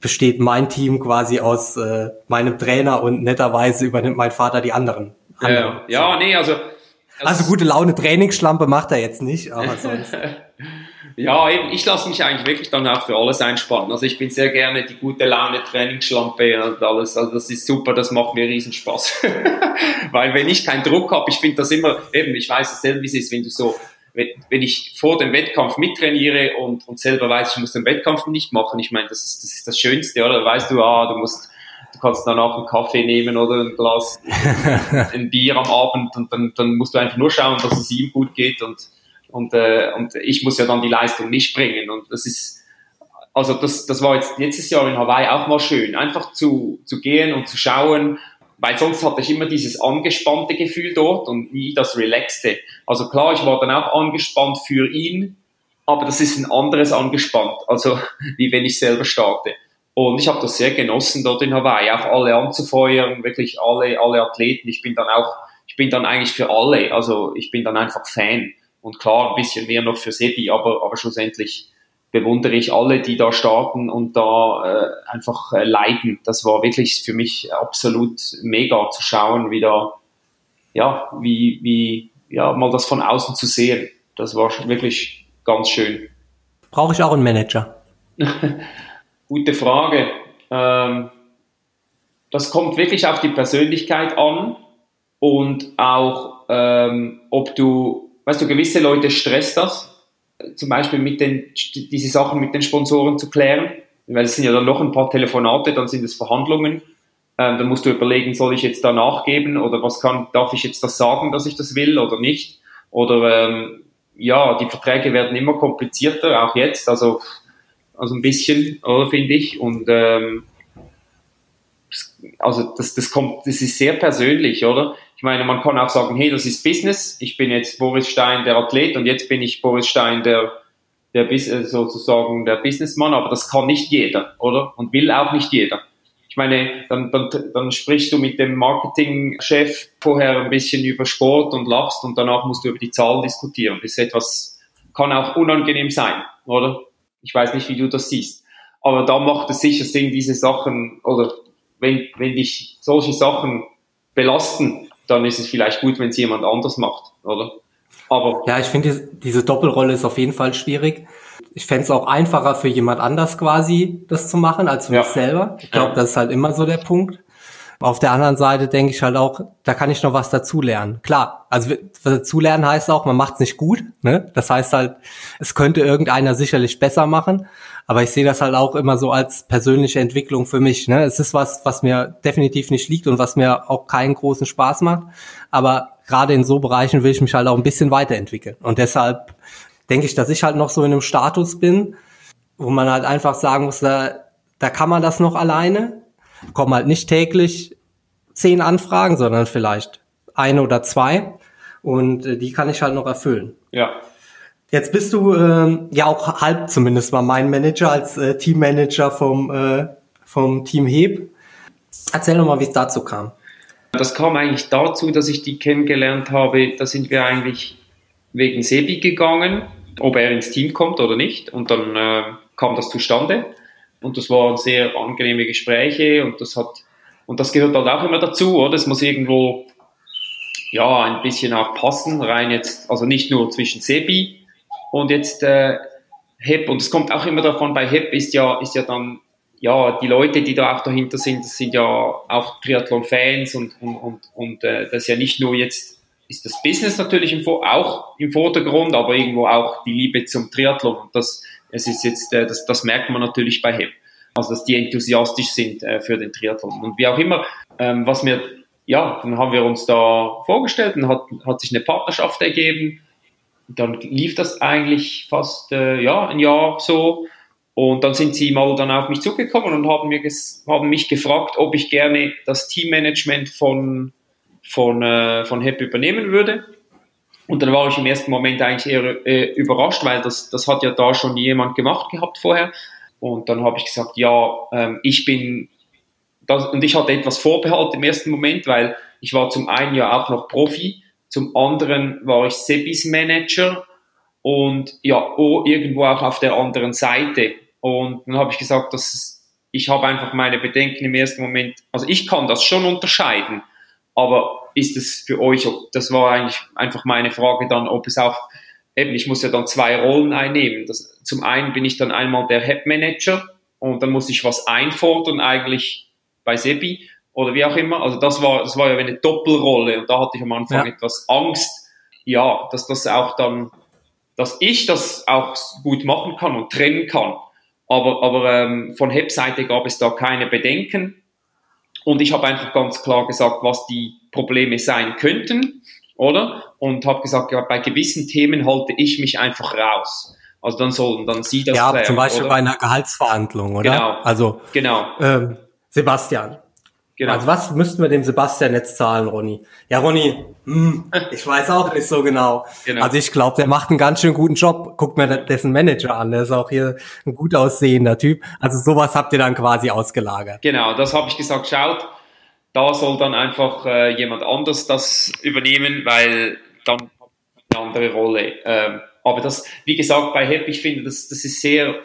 B: besteht mein Team quasi aus äh, meinem Trainer und netterweise übernimmt mein Vater die anderen.
A: Ja, ja, nee, also
B: also gute Laune Trainingsschlampe macht er jetzt nicht, aber sonst.
A: ja, eben, ich lasse mich eigentlich wirklich dann auch für alles einspannen. Also ich bin sehr gerne die gute Laune Trainingsschlampe und alles. Also das ist super, das macht mir riesen Spaß. Weil wenn ich keinen Druck habe, ich finde das immer, eben, ich weiß es selber, wie es ist, wenn du so, wenn, ich vor dem Wettkampf mittrainiere und, und selber weiß, ich muss den Wettkampf nicht machen, ich meine, das ist, das ist das Schönste, oder? Da weißt du, ah, du musst du kannst danach einen Kaffee nehmen oder ein Glas, ein Bier am Abend und dann, dann musst du einfach nur schauen, dass es ihm gut geht und, und, äh, und ich muss ja dann die Leistung nicht bringen und das ist, also das, das war jetzt letztes Jahr in Hawaii auch mal schön, einfach zu, zu gehen und zu schauen, weil sonst hatte ich immer dieses angespannte Gefühl dort und nie das relaxte. Also klar, ich war dann auch angespannt für ihn, aber das ist ein anderes angespannt, also wie wenn ich selber starte. Und ich habe das sehr genossen dort in Hawaii, auch alle anzufeuern, wirklich alle, alle Athleten. Ich bin dann auch, ich bin dann eigentlich für alle, also ich bin dann einfach Fan. Und klar, ein bisschen mehr noch für Sebi, aber, aber schlussendlich bewundere ich alle, die da starten und da äh, einfach äh, leiden. Das war wirklich für mich absolut mega zu schauen, wie da, ja, wie, wie, ja, mal das von außen zu sehen. Das war wirklich ganz schön.
B: Brauche ich auch einen Manager?
A: Gute Frage. Ähm, das kommt wirklich auf die Persönlichkeit an und auch, ähm, ob du, weißt du, gewisse Leute stresst das, zum Beispiel mit den, diese Sachen mit den Sponsoren zu klären, weil es sind ja dann noch ein paar Telefonate, dann sind es Verhandlungen. Ähm, dann musst du überlegen, soll ich jetzt da nachgeben oder was kann, darf ich jetzt das sagen, dass ich das will oder nicht? Oder ähm, ja, die Verträge werden immer komplizierter, auch jetzt. Also also ein bisschen, oder finde ich. Und ähm, also das, das kommt, das ist sehr persönlich, oder? Ich meine, man kann auch sagen, hey, das ist Business. Ich bin jetzt Boris Stein, der Athlet, und jetzt bin ich Boris Stein, der, der äh, sozusagen der Businessmann. Aber das kann nicht jeder, oder? Und will auch nicht jeder. Ich meine, dann, dann, dann sprichst du mit dem Marketingchef vorher ein bisschen über Sport und lachst und danach musst du über die Zahlen diskutieren. Das ist etwas, kann auch unangenehm sein, oder? Ich weiß nicht, wie du das siehst. Aber da macht es sicher Sinn, diese Sachen, oder wenn, wenn dich solche Sachen belasten, dann ist es vielleicht gut, wenn es jemand anders macht, oder?
B: Aber ja, ich finde, diese Doppelrolle ist auf jeden Fall schwierig. Ich fände es auch einfacher für jemand anders quasi, das zu machen, als für ja. mich selber. Ich glaube, ja. das ist halt immer so der Punkt. Auf der anderen Seite denke ich halt auch, da kann ich noch was dazulernen. Klar, also dazulernen heißt auch, man macht es nicht gut. Ne? Das heißt halt, es könnte irgendeiner sicherlich besser machen. Aber ich sehe das halt auch immer so als persönliche Entwicklung für mich. Ne? Es ist was, was mir definitiv nicht liegt und was mir auch keinen großen Spaß macht. Aber gerade in so Bereichen will ich mich halt auch ein bisschen weiterentwickeln. Und deshalb denke ich, dass ich halt noch so in einem Status bin, wo man halt einfach sagen muss, da, da kann man das noch alleine kommen halt nicht täglich zehn Anfragen, sondern vielleicht eine oder zwei. Und äh, die kann ich halt noch erfüllen.
A: Ja.
B: Jetzt bist du ähm, ja auch halb zumindest mal mein Manager als äh, Teammanager vom, äh, vom Team Heb. Erzähl doch mal, wie es dazu kam.
A: Das kam eigentlich dazu, dass ich die kennengelernt habe. Da sind wir eigentlich wegen Sebi gegangen, ob er ins Team kommt oder nicht. Und dann äh, kam das zustande. Und das waren sehr angenehme Gespräche und das hat, und das gehört halt auch immer dazu, oder? Es muss irgendwo, ja, ein bisschen auch passen, rein jetzt, also nicht nur zwischen Sebi und jetzt äh, HEP, und es kommt auch immer davon, bei HEP ist ja, ist ja dann, ja, die Leute, die da auch dahinter sind, das sind ja auch Triathlon-Fans und, und, und, und äh, das ist ja nicht nur jetzt, ist das Business natürlich im, auch im Vordergrund, aber irgendwo auch die Liebe zum Triathlon und das, es ist jetzt, äh, das, das merkt man natürlich bei HEP. Also, dass die enthusiastisch sind äh, für den Triathlon. Und wie auch immer, ähm, was mir, ja, dann haben wir uns da vorgestellt und hat, hat sich eine Partnerschaft ergeben. Dann lief das eigentlich fast, äh, ja, ein Jahr so. Und dann sind sie mal dann auf mich zugekommen und haben, mir haben mich gefragt, ob ich gerne das Teammanagement von, von, äh, von HEP übernehmen würde. Und dann war ich im ersten Moment eigentlich eher äh, überrascht, weil das, das hat ja da schon jemand gemacht gehabt vorher. Und dann habe ich gesagt, ja, ähm, ich bin, das, und ich hatte etwas Vorbehalt im ersten Moment, weil ich war zum einen ja auch noch Profi, zum anderen war ich Sebis Manager und ja, oh, irgendwo auch auf der anderen Seite. Und dann habe ich gesagt, dass ich habe einfach meine Bedenken im ersten Moment, also ich kann das schon unterscheiden, aber ist es für euch, das war eigentlich einfach meine Frage dann, ob es auch, eben, ich muss ja dann zwei Rollen einnehmen. Das, zum einen bin ich dann einmal der Head Manager und dann muss ich was einfordern eigentlich bei Sebi oder wie auch immer. Also das war, das war ja eine Doppelrolle und da hatte ich am Anfang ja. etwas Angst, ja, dass das auch dann, dass ich das auch gut machen kann und trennen kann. Aber, aber ähm, von HEP-Seite gab es da keine Bedenken. Und ich habe einfach ganz klar gesagt, was die Probleme sein könnten, oder? Und habe gesagt, ja, bei gewissen Themen halte ich mich einfach raus. Also dann sollen dann Sie das
B: Ja, klären, zum Beispiel oder? bei einer Gehaltsverhandlung, oder?
A: Genau.
B: Also
A: genau.
B: Ähm, Sebastian, Genau. Also was müssten wir dem Sebastian jetzt zahlen, Ronny? Ja, Ronny, hm, ich weiß auch nicht so genau. genau. Also ich glaube, der macht einen ganz schön guten Job. Guckt mir dessen Manager an, der ist auch hier ein gut aussehender Typ. Also sowas habt ihr dann quasi ausgelagert.
A: Genau, das habe ich gesagt, schaut, da soll dann einfach äh, jemand anders das übernehmen, weil dann eine andere Rolle. Ähm, aber das, wie gesagt, bei HEP, ich finde, das, das ist sehr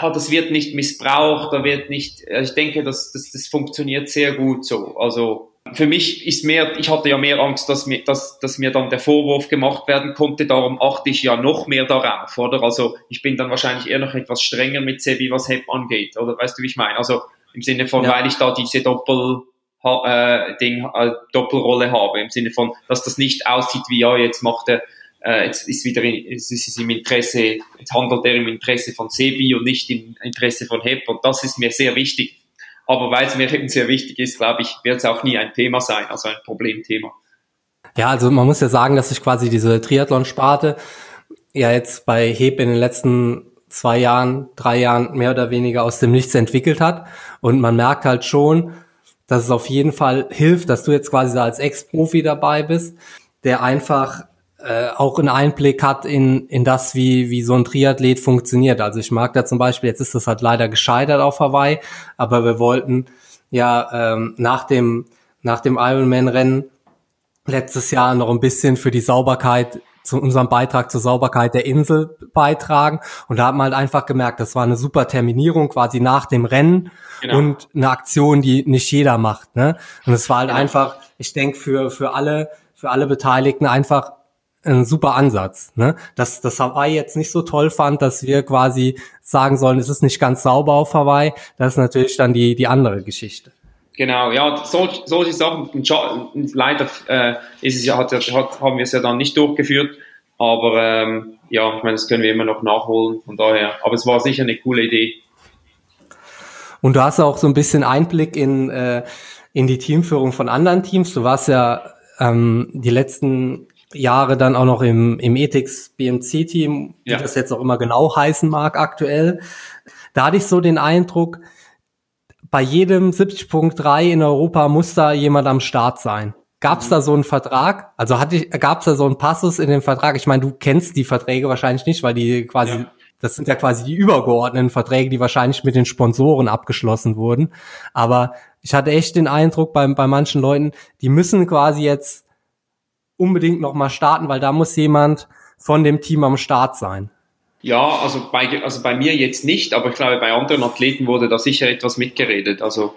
A: ja, das wird nicht missbraucht, da wird nicht, äh, ich denke, das, das, das funktioniert sehr gut so. Also für mich ist mehr, ich hatte ja mehr Angst, dass mir, dass, dass mir dann der Vorwurf gemacht werden konnte, darum achte ich ja noch mehr darauf, oder? Also ich bin dann wahrscheinlich eher noch etwas strenger mit Sebi, was HEP angeht, oder weißt du, wie ich meine? Also im Sinne von, ja. weil ich da diese Doppel, äh, Ding, äh, Doppelrolle habe, im Sinne von, dass das nicht aussieht wie, ja, jetzt macht er äh, jetzt ist wieder in, es ist im Interesse, jetzt handelt er im Interesse von Sebi und nicht im Interesse von HEP und das ist mir sehr wichtig. Aber weil es mir eben sehr wichtig ist, glaube ich, wird es auch nie ein Thema sein, also ein Problemthema.
B: Ja, also man muss ja sagen, dass sich quasi diese Triathlon-Sparte ja jetzt bei HEP in den letzten zwei Jahren, drei Jahren mehr oder weniger aus dem Nichts entwickelt hat. Und man merkt halt schon, dass es auf jeden Fall hilft, dass du jetzt quasi als Ex-Profi dabei bist, der einfach äh, auch einen Einblick hat in, in das, wie, wie so ein Triathlet funktioniert. Also ich mag da zum Beispiel, jetzt ist das halt leider gescheitert auf Hawaii, aber wir wollten ja ähm, nach dem, nach dem Ironman-Rennen letztes Jahr noch ein bisschen für die Sauberkeit zu unserem Beitrag zur Sauberkeit der Insel beitragen. Und da hat man halt einfach gemerkt, das war eine super Terminierung quasi nach dem Rennen genau. und eine Aktion, die nicht jeder macht. Ne? Und es war halt genau. einfach, ich denke, für, für alle, für alle Beteiligten einfach ein super Ansatz. Ne? Dass das Hawaii jetzt nicht so toll fand, dass wir quasi sagen sollen, es ist nicht ganz sauber auf Hawaii, das ist natürlich dann die, die andere Geschichte.
A: Genau, ja, solch, solche Sachen, leider äh, ist es ja, hat, hat, haben wir es ja dann nicht durchgeführt, aber ähm, ja, ich meine, das können wir immer noch nachholen, von daher, aber es war sicher eine coole Idee.
B: Und du hast auch so ein bisschen Einblick in, äh, in die Teamführung von anderen Teams. Du warst ja ähm, die letzten Jahre dann auch noch im, im Ethics BMC Team, wie ja. das jetzt auch immer genau heißen mag aktuell. Da hatte ich so den Eindruck, bei jedem 70.3 in Europa muss da jemand am Start sein. Gab es mhm. da so einen Vertrag? Also hatte ich, gab es da so einen Passus in dem Vertrag? Ich meine, du kennst die Verträge wahrscheinlich nicht, weil die quasi, ja. das sind ja quasi die übergeordneten Verträge, die wahrscheinlich mit den Sponsoren abgeschlossen wurden. Aber ich hatte echt den Eindruck bei, bei manchen Leuten, die müssen quasi jetzt unbedingt noch mal starten, weil da muss jemand von dem Team am Start sein.
A: Ja, also bei, also bei mir jetzt nicht, aber ich glaube, bei anderen Athleten wurde da sicher etwas mitgeredet, also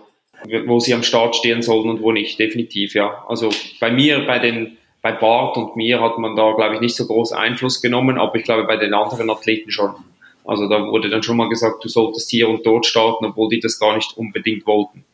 A: wo sie am Start stehen sollen und wo nicht, definitiv, ja. Also bei mir, bei den, bei Bart und mir hat man da, glaube ich, nicht so groß Einfluss genommen, aber ich glaube, bei den anderen Athleten schon. Also da wurde dann schon mal gesagt, du solltest hier und dort starten, obwohl die das gar nicht unbedingt wollten.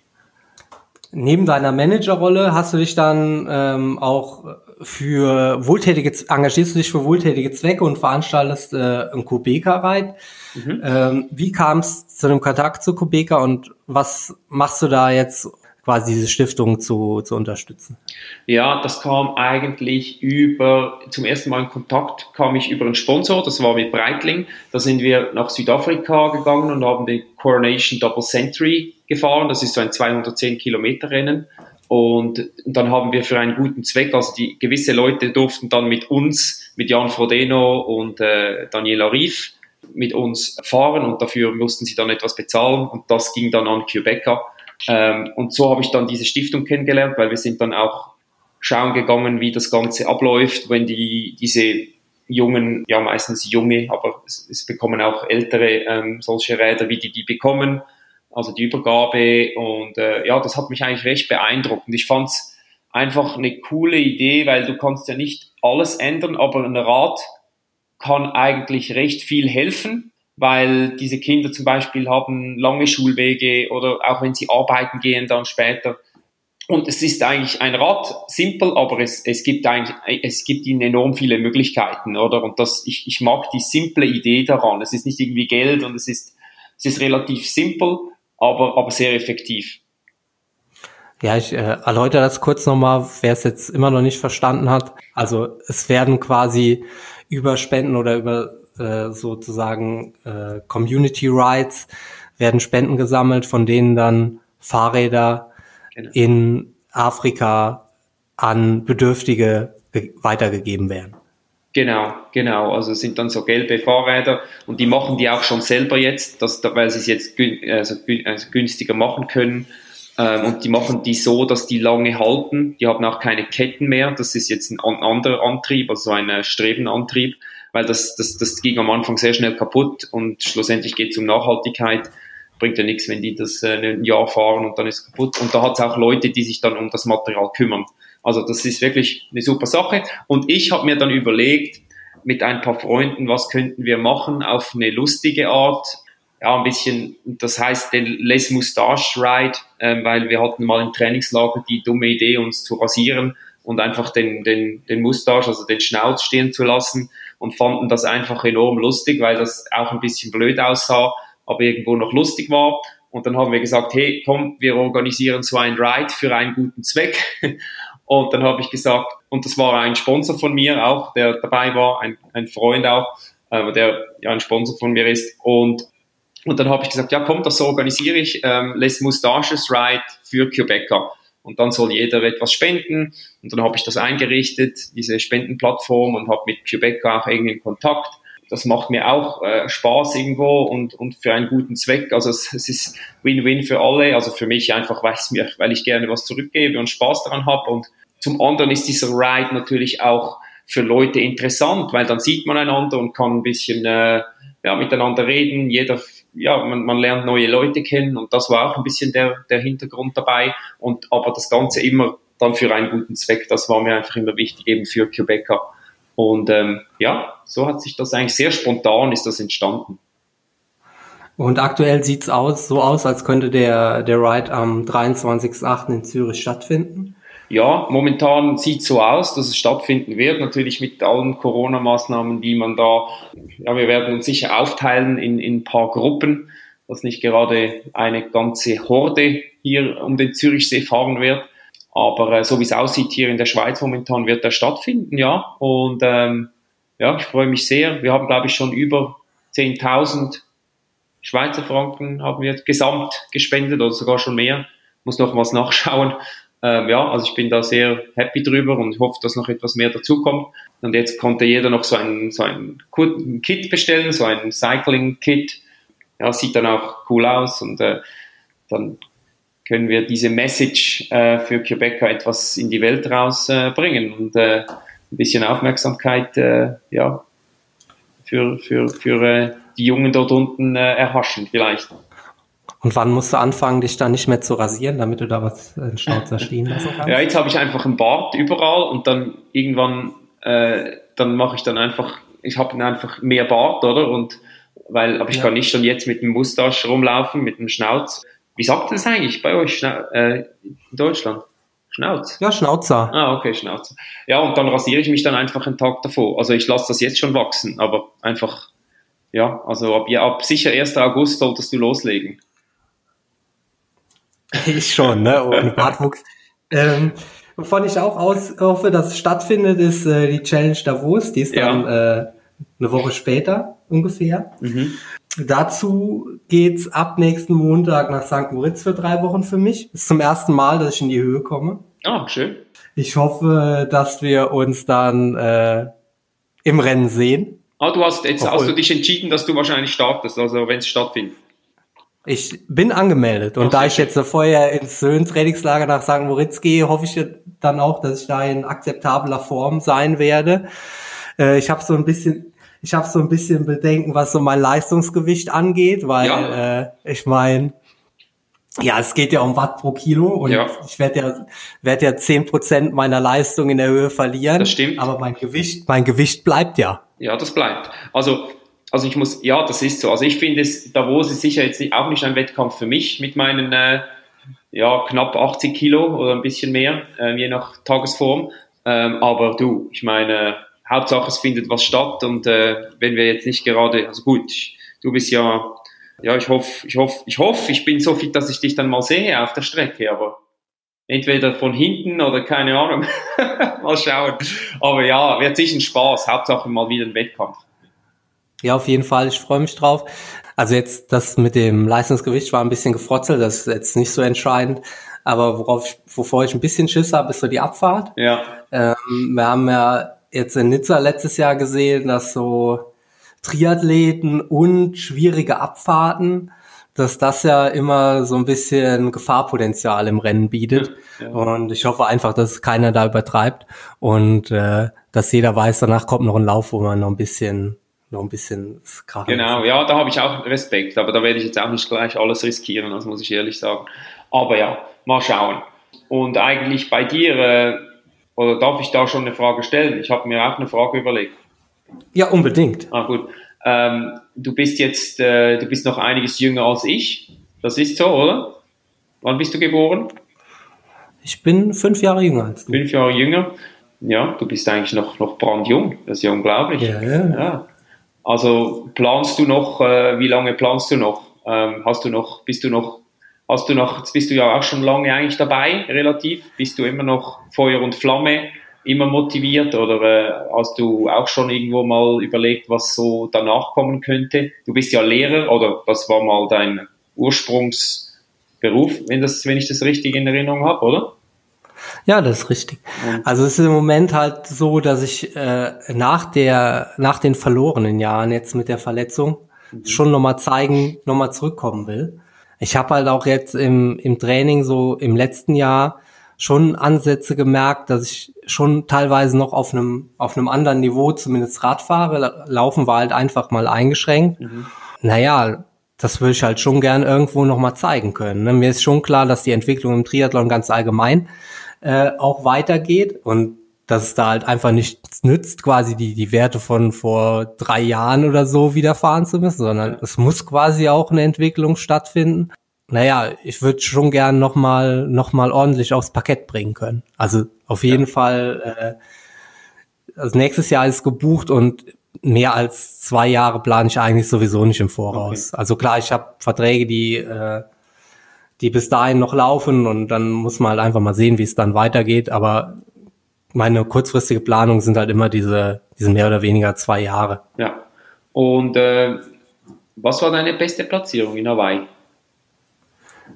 B: Neben deiner Managerrolle hast du dich dann ähm, auch für wohltätige, engagierst du dich für wohltätige Zwecke und veranstaltest äh, ein Kubeka-Reit. Mhm. Ähm, wie kam es zu dem Kontakt zu Kubeka und was machst du da jetzt quasi diese Stiftung zu, zu unterstützen?
A: Ja, das kam eigentlich über, zum ersten Mal in Kontakt kam ich über einen Sponsor, das war mit Breitling. Da sind wir nach Südafrika gegangen und haben den Coronation Double Century gefahren. Das ist so ein 210 Kilometer Rennen. Und dann haben wir für einen guten Zweck, also die gewisse Leute durften dann mit uns, mit Jan Frodeno und äh, Daniela Rief, mit uns fahren und dafür mussten sie dann etwas bezahlen und das ging dann an Quebecer. Ähm, und so habe ich dann diese Stiftung kennengelernt, weil wir sind dann auch schauen gegangen, wie das Ganze abläuft, wenn die diese jungen, ja meistens junge, aber es, es bekommen auch ältere ähm, solche Räder, wie die die bekommen, also die Übergabe und äh, ja, das hat mich eigentlich recht beeindruckt und ich fand's einfach eine coole Idee, weil du kannst ja nicht alles ändern, aber ein Rad kann eigentlich recht viel helfen, weil diese Kinder zum Beispiel haben lange Schulwege oder auch wenn sie arbeiten gehen dann später, und es ist eigentlich ein Rad, simpel, aber es, es gibt eigentlich, es gibt ihnen enorm viele Möglichkeiten, oder? Und das, ich, ich mag die simple Idee daran. Es ist nicht irgendwie Geld und es ist, es ist relativ simpel, aber, aber sehr effektiv.
B: Ja, ich äh, erläutere das kurz nochmal, wer es jetzt immer noch nicht verstanden hat. Also es werden quasi über Spenden oder über äh, sozusagen äh, Community Rights werden Spenden gesammelt, von denen dann Fahrräder genau. in Afrika an Bedürftige weitergegeben werden.
A: Genau, genau. Also es sind dann so gelbe Fahrräder und die machen die auch schon selber jetzt, dass, weil sie es jetzt also, also günstiger machen können. Ähm, und die machen die so, dass die lange halten. Die haben auch keine Ketten mehr. Das ist jetzt ein anderer Antrieb, also ein äh, Strebenantrieb, weil das, das, das ging am Anfang sehr schnell kaputt und schlussendlich geht es um Nachhaltigkeit bringt ja nichts, wenn die das äh, ein Jahr fahren und dann ist es kaputt. Und da hat es auch Leute, die sich dann um das Material kümmern. Also das ist wirklich eine super Sache. Und ich habe mir dann überlegt, mit ein paar Freunden, was könnten wir machen auf eine lustige Art. Ja, ein bisschen, das heißt den Les Moustache Ride, äh, weil wir hatten mal im Trainingslager die dumme Idee, uns zu rasieren und einfach den, den, den Moustache, also den Schnauz stehen zu lassen und fanden das einfach enorm lustig, weil das auch ein bisschen blöd aussah aber irgendwo noch lustig war. Und dann haben wir gesagt, hey, komm, wir organisieren so ein Ride für einen guten Zweck. Und dann habe ich gesagt, und das war ein Sponsor von mir auch, der dabei war, ein, ein Freund auch, äh, der ja ein Sponsor von mir ist. Und, und dann habe ich gesagt, ja komm, das organisiere ich, ähm, Les Moustaches Ride für Quebecer. Und dann soll jeder etwas spenden. Und dann habe ich das eingerichtet, diese Spendenplattform, und habe mit Quebecer auch irgendwie Kontakt das macht mir auch äh, Spaß irgendwo und, und für einen guten Zweck. Also es, es ist Win-Win für alle. Also für mich einfach, weil, es mir, weil ich gerne was zurückgebe und Spaß daran habe. Und zum anderen ist dieser Ride natürlich auch für Leute interessant, weil dann sieht man einander und kann ein bisschen äh, ja, miteinander reden. Jeder, ja, man, man lernt neue Leute kennen und das war auch ein bisschen der, der Hintergrund dabei. Und aber das Ganze immer dann für einen guten Zweck. Das war mir einfach immer wichtig, eben für Quebecer. Und ähm, ja, so hat sich das eigentlich sehr spontan ist das entstanden.
B: Und aktuell sieht's aus, so aus, als könnte der, der Ride am 23.08. in Zürich stattfinden.
A: Ja, momentan sieht so aus, dass es stattfinden wird. Natürlich mit allen Corona-Maßnahmen, die man da, ja, wir werden uns sicher aufteilen in, in ein paar Gruppen, dass nicht gerade eine ganze Horde hier um den Zürichsee fahren wird. Aber äh, so wie es aussieht hier in der Schweiz momentan wird er stattfinden, ja. Und ähm, ja, ich freue mich sehr. Wir haben, glaube ich, schon über 10.000 Schweizer Franken haben wir gesamt gespendet oder sogar schon mehr. Muss noch was nachschauen. Ähm, ja, also ich bin da sehr happy drüber und hoffe, dass noch etwas mehr dazukommt. Und jetzt konnte jeder noch so ein, so ein Kit bestellen, so ein Cycling-Kit. Ja, sieht dann auch cool aus und äh, dann können wir diese Message äh, für Quebecer etwas in die Welt rausbringen äh, und äh, ein bisschen Aufmerksamkeit äh, ja, für, für, für äh, die Jungen dort unten äh, erhaschen vielleicht.
B: Und wann musst du anfangen, dich da nicht mehr zu rasieren, damit du da was in den Schnauzer stehen lassen kannst?
A: Ja, jetzt habe ich einfach einen Bart überall und dann irgendwann, dann mache ich dann einfach, ich habe einfach mehr Bart, oder? Und weil, aber ich ja. kann nicht schon jetzt mit dem Mustache rumlaufen, mit dem Schnauz. Wie sagt ihr das eigentlich bei euch äh, in Deutschland? Schnauz?
B: Ja, Schnauzer.
A: Ah, okay, Schnauzer. Ja, und dann rasiere ich mich dann einfach einen Tag davor. Also ich lasse das jetzt schon wachsen, aber einfach, ja, also ab, ja, ab sicher 1. August solltest du loslegen.
B: Ich schon, ne? Ohne Bartwuchs. ähm, wovon ich auch aus hoffe, dass es stattfindet, ist äh, die Challenge Davos. Die ist dann ja. äh, eine Woche später ungefähr. Mhm. Dazu geht's ab nächsten Montag nach St. Moritz für drei Wochen für mich. Ist zum ersten Mal, dass ich in die Höhe komme.
A: Ah, schön.
B: Ich hoffe, dass wir uns dann äh, im Rennen sehen.
A: Ah, du hast jetzt Obwohl, hast du dich entschieden, dass du wahrscheinlich startest, also wenn es stattfindet.
B: Ich bin angemeldet und
A: Ach,
B: da ich jetzt vorher ins Höhentrainingslager nach St. Moritz gehe, hoffe ich dann auch, dass ich da in akzeptabler Form sein werde. Äh, ich habe so ein bisschen, ich habe so ein bisschen Bedenken, was so mein Leistungsgewicht angeht, weil
A: Ja.
B: äh, ich meine, ja, es geht ja um Watt pro Kilo und
A: Ja.
B: ich werde ja, werd ja zehn Prozent meiner Leistung in der Höhe verlieren.
A: Das stimmt.
B: Aber mein Gewicht, mein Gewicht bleibt ja.
A: Ja, das bleibt. Also, also ich muss, ja, das ist so. Also ich finde es, Davos ist sicher jetzt nicht, auch nicht ein Wettkampf für mich mit meinen äh, ja, knapp 80 Kilo oder ein bisschen mehr, äh, je nach Tagesform. Ähm, aber du, ich meine, Hauptsache es findet was statt und äh, wenn wir jetzt nicht gerade, also gut, du bist ja, ja, ich hoffe, ich hoffe, ich hoffe, ich bin so fit, dass ich dich dann mal sehe auf der Strecke, aber entweder von hinten oder keine Ahnung. mal schauen. Aber ja, wird sicher ein Spaß. Hauptsache mal wieder ein Wettkampf.
B: Ja, auf jeden Fall. Ich freue mich drauf. Also jetzt das mit dem Leistungsgewicht war ein bisschen gefrotzelt. Das ist jetzt nicht so entscheidend. Aber worauf ich, wovor ich ein bisschen Schiss habe, ist so die Abfahrt.
A: Ja,
B: Ähm, wir haben ja jetzt in Nizza letztes Jahr gesehen, dass so Triathleten und schwierige Abfahrten, dass das ja immer so ein bisschen Gefahrpotenzial im Rennen bietet.
A: Ja.
B: Und ich hoffe einfach, dass keiner da übertreibt und äh, dass jeder weiß, danach kommt noch ein Lauf, wo man noch ein bisschen noch ein bisschen krachen
A: genau. Ja, da habe ich auch Respekt. Aber da werde ich jetzt auch nicht gleich alles riskieren, das muss ich ehrlich sagen. Aber ja, mal schauen. Und eigentlich bei dir, äh, oder darf ich da schon eine Frage stellen? Ich habe mir auch eine Frage überlegt.
B: Ja, unbedingt.
A: Ah, gut. Ähm, du bist jetzt, äh, du bist noch einiges jünger als ich. Das ist so, oder? Wann bist du geboren?
B: Ich bin fünf Jahre jünger als du.
A: Fünf Jahre jünger. Ja, du bist eigentlich noch, noch brandjung. Das ist ja unglaublich.
B: Ja, ja.
A: Ja. Also planst du noch, äh, wie lange planst du noch? Ähm, hast du noch, bist du noch, hast du noch, jetzt bist du ja auch schon lange eigentlich dabei, relativ. Bist du immer noch Feuer und Flamme, immer motiviert oder äh, hast du auch schon irgendwo mal überlegt, was so danach kommen könnte? Du bist ja Lehrer oder das war mal dein Ursprungsberuf, wenn, das, wenn ich das richtig in Erinnerung habe, oder?
B: Ja, das ist richtig. Also es ist im Moment halt so, dass ich äh, nach der, nach den verlorenen Jahren jetzt mit der Verletzung schon nochmal zeigen, nochmal zurückkommen will. Ich habe halt auch jetzt im, im Training so im letzten Jahr schon Ansätze gemerkt, dass ich schon teilweise noch auf einem, auf einem anderen Niveau zumindest Rad fahre. Laufen war halt einfach mal eingeschränkt. Naja, das will ich halt schon gern irgendwo nochmal zeigen können. Ne? Mir ist schon klar, dass die Entwicklung im Triathlon ganz allgemein äh, auch weitergeht und dass es da halt einfach nichts nützt, quasi die, die Werte von vor drei Jahren oder so wieder fahren zu müssen, sondern es muss quasi auch eine Entwicklung stattfinden. Naja, ich würde schon gern nochmal noch mal ordentlich aufs Parkett bringen können. Also auf jeden Fall, äh, also nächstes Jahr ist gebucht und mehr als zwei Jahre plane ich eigentlich sowieso nicht im Voraus. Also klar, ich habe Verträge, die äh, die bis dahin noch laufen und dann muss man halt einfach mal sehen, wie es dann weitergeht. Aber meine kurzfristige Planung sind halt immer diese, diese mehr oder weniger zwei Jahre.
A: Ja. Und äh, was war deine beste Platzierung in Hawaii?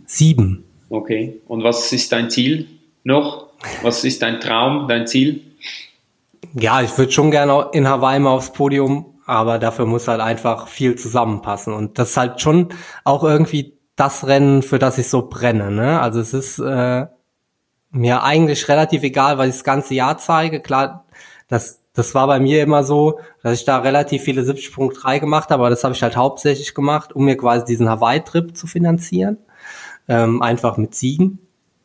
B: Sieben.
A: Okay. Und was ist dein Ziel noch? Was ist dein Traum, dein Ziel?
B: Ja, ich würde schon gerne in Hawaii mal aufs Podium, aber dafür muss halt einfach viel zusammenpassen. Und das ist halt schon auch irgendwie das Rennen, für das ich so brenne. Ne? Also es ist äh, mir eigentlich relativ egal, was ich das ganze Jahr zeige. Klar, das, das war bei mir immer so, dass ich da relativ viele 70.3 gemacht habe, aber das habe ich halt hauptsächlich gemacht, um mir quasi diesen Hawaii-Trip zu finanzieren. Ähm, einfach mit Siegen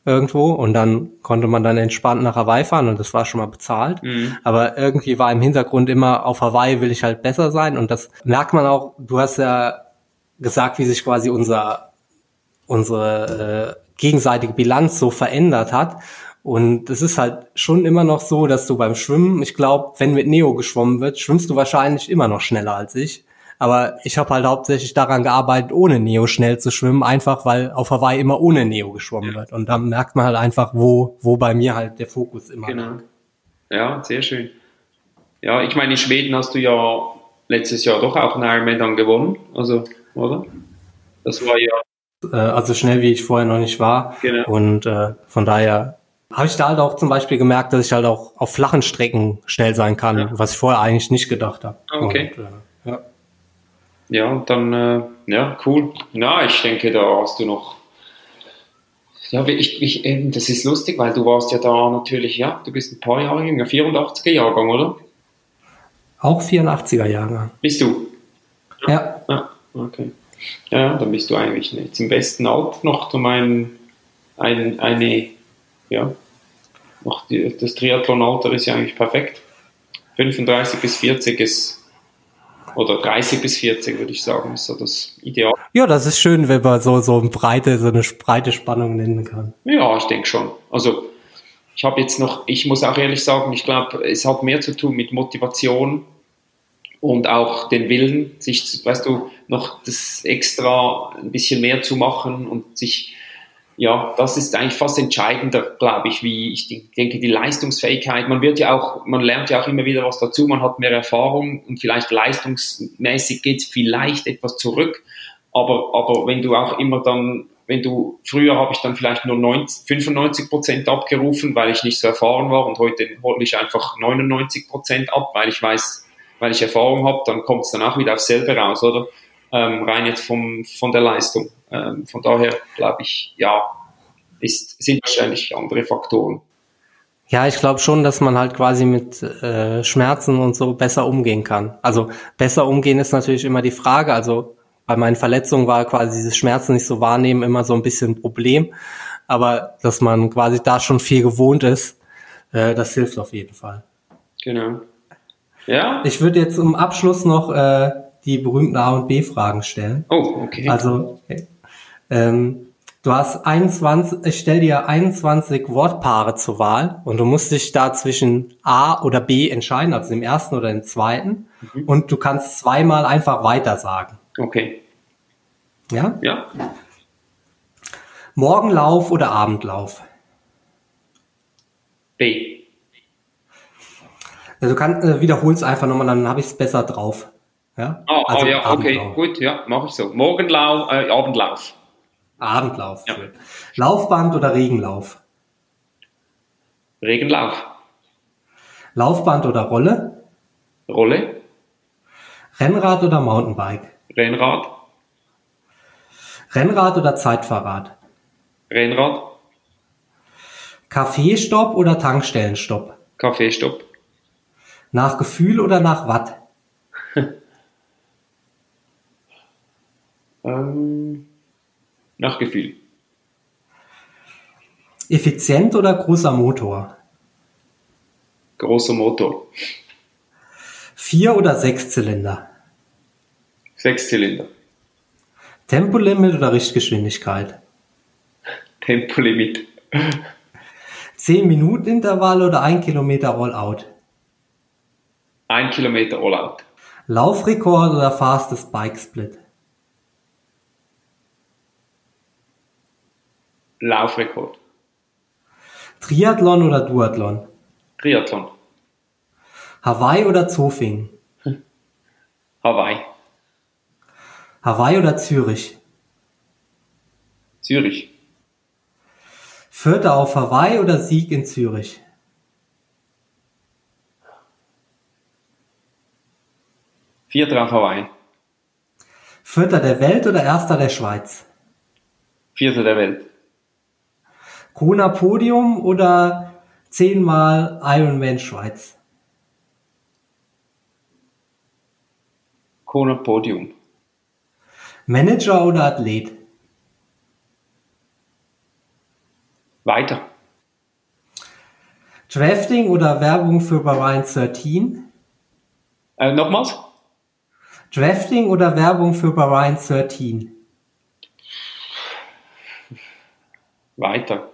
B: irgendwo und dann konnte man dann entspannt nach Hawaii fahren und das war schon mal bezahlt.
A: Mhm.
B: Aber irgendwie war im Hintergrund immer, auf Hawaii will ich halt besser sein und das merkt man auch, du hast ja gesagt, wie sich quasi unser, unsere äh, gegenseitige Bilanz so verändert hat. Und es ist halt schon immer noch so, dass du beim Schwimmen, ich glaube, wenn mit Neo geschwommen wird, schwimmst du wahrscheinlich immer noch schneller als ich. Aber ich habe halt hauptsächlich daran gearbeitet, ohne Neo schnell zu schwimmen, einfach weil auf Hawaii immer ohne Neo geschwommen
A: Ja.
B: wird. Und dann merkt man halt einfach, wo, wo bei mir halt der Fokus immer
A: Genau.
B: lag.
A: Ja, sehr schön. Ja, ich meine, in Schweden hast du ja letztes Jahr doch auch einen Ironman dann gewonnen, also, oder? Das war ja,
B: Äh, also schnell wie ich vorher noch nicht war.
A: Genau.
B: Und äh, von daher habe ich da halt auch zum Beispiel gemerkt, dass ich halt auch auf flachen Strecken schnell sein kann,
A: Ja.
B: was ich vorher eigentlich nicht gedacht habe.
A: Ah, okay.
B: Und, äh, ja.
A: ja, und dann, äh, ja, cool. Na, ich denke, da hast du noch. Ja, ich, ich, das ist lustig, weil du warst ja da natürlich, ja, du bist ein paar Jahre jünger, 84er Jahrgang, oder?
B: Auch 84er Jahrgang.
A: Bist du?
B: Ja.
A: Ja, okay. Ja, dann bist du eigentlich jetzt im besten Alter noch um ein, ein, eine, ja, noch die, das Triathlon-Alter ist ja eigentlich perfekt. 35 bis 40 ist oder 30 bis 40 würde ich sagen, ist so das Ideal.
B: Ja, das ist schön, wenn man so, so eine breite, so eine breite Spannung nennen kann.
A: Ja, ich denke schon. Also ich habe jetzt noch, ich muss auch ehrlich sagen, ich glaube, es hat mehr zu tun mit Motivation und auch den Willen, sich, weißt du, noch das extra ein bisschen mehr zu machen und sich ja, das ist eigentlich fast entscheidender, glaube ich, wie ich denke, die Leistungsfähigkeit. Man wird ja auch, man lernt ja auch immer wieder was dazu, man hat mehr Erfahrung und vielleicht leistungsmäßig geht es vielleicht etwas zurück. Aber, aber wenn du auch immer dann, wenn du, früher habe ich dann vielleicht nur 90, 95 Prozent abgerufen, weil ich nicht so erfahren war und heute hole ich einfach 99 Prozent ab, weil ich weiß, weil ich Erfahrung habe, dann kommt es dann auch wieder aufs selbe raus, oder? Ähm, rein jetzt vom, von der Leistung. Ähm, von daher glaube ich, ja, ist, sind wahrscheinlich andere Faktoren.
B: Ja, ich glaube schon, dass man halt quasi mit äh, Schmerzen und so besser umgehen kann. Also besser umgehen ist natürlich immer die Frage. Also bei meinen Verletzungen war quasi dieses Schmerzen nicht so wahrnehmen immer so ein bisschen ein Problem. Aber dass man quasi da schon viel gewohnt ist, äh, das hilft auf jeden Fall.
A: Genau. Ja.
B: Ich würde jetzt zum Abschluss noch äh, die berühmten A und B Fragen stellen.
A: Oh, okay.
B: Also ähm, du hast 21, ich stell dir 21 Wortpaare zur Wahl und du musst dich da zwischen A oder B entscheiden, also dem ersten oder dem zweiten. Mhm. Und du kannst zweimal einfach weiter sagen.
A: Okay.
B: Ja?
A: Ja.
B: Morgenlauf oder Abendlauf?
A: B.
B: Also du kannst äh, wiederholst einfach nochmal, dann habe ich es besser drauf. Ja?
A: Ah,
B: also
A: ah, ja, okay, gut, ja, mache ich so. Morgenlauf, äh, Abendlauf.
B: Abendlauf,
A: Ja.
B: schön. Laufband oder Regenlauf?
A: Regenlauf.
B: Laufband oder Rolle?
A: Rolle.
B: Rennrad oder Mountainbike?
A: Rennrad.
B: Rennrad oder Zeitfahrrad?
A: Rennrad.
B: Kaffeestopp oder Tankstellenstopp?
A: Kaffeestopp.
B: Nach Gefühl oder nach Watt?
A: Ähm, nach Gefühl.
B: Effizient oder großer Motor?
A: Großer Motor.
B: Vier oder sechs Zylinder?
A: Sechszylinder.
B: Tempolimit oder Richtgeschwindigkeit?
A: Tempolimit.
B: 10 Minuten Intervall oder 1 Kilometer All-Out?
A: Ein Kilometer All-Out.
B: Laufrekord oder Fastest Bike Split?
A: Laufrekord.
B: Triathlon oder Duathlon?
A: Triathlon.
B: Hawaii oder Zofingen?
A: Hawaii.
B: Hawaii oder Zürich?
A: Zürich.
B: Vierter auf Hawaii oder Sieg in Zürich?
A: Vierter auf Hawaii.
B: Vierter der Welt oder erster der Schweiz?
A: Vierter der Welt.
B: Kona Podium oder zehnmal Ironman Schweiz?
A: Kona Podium.
B: Manager oder Athlet?
A: Weiter.
B: Drafting oder Werbung für Bahrain 13?
A: Äh, nochmals?
B: Drafting oder Werbung für Bahrain 13?
A: Weiter.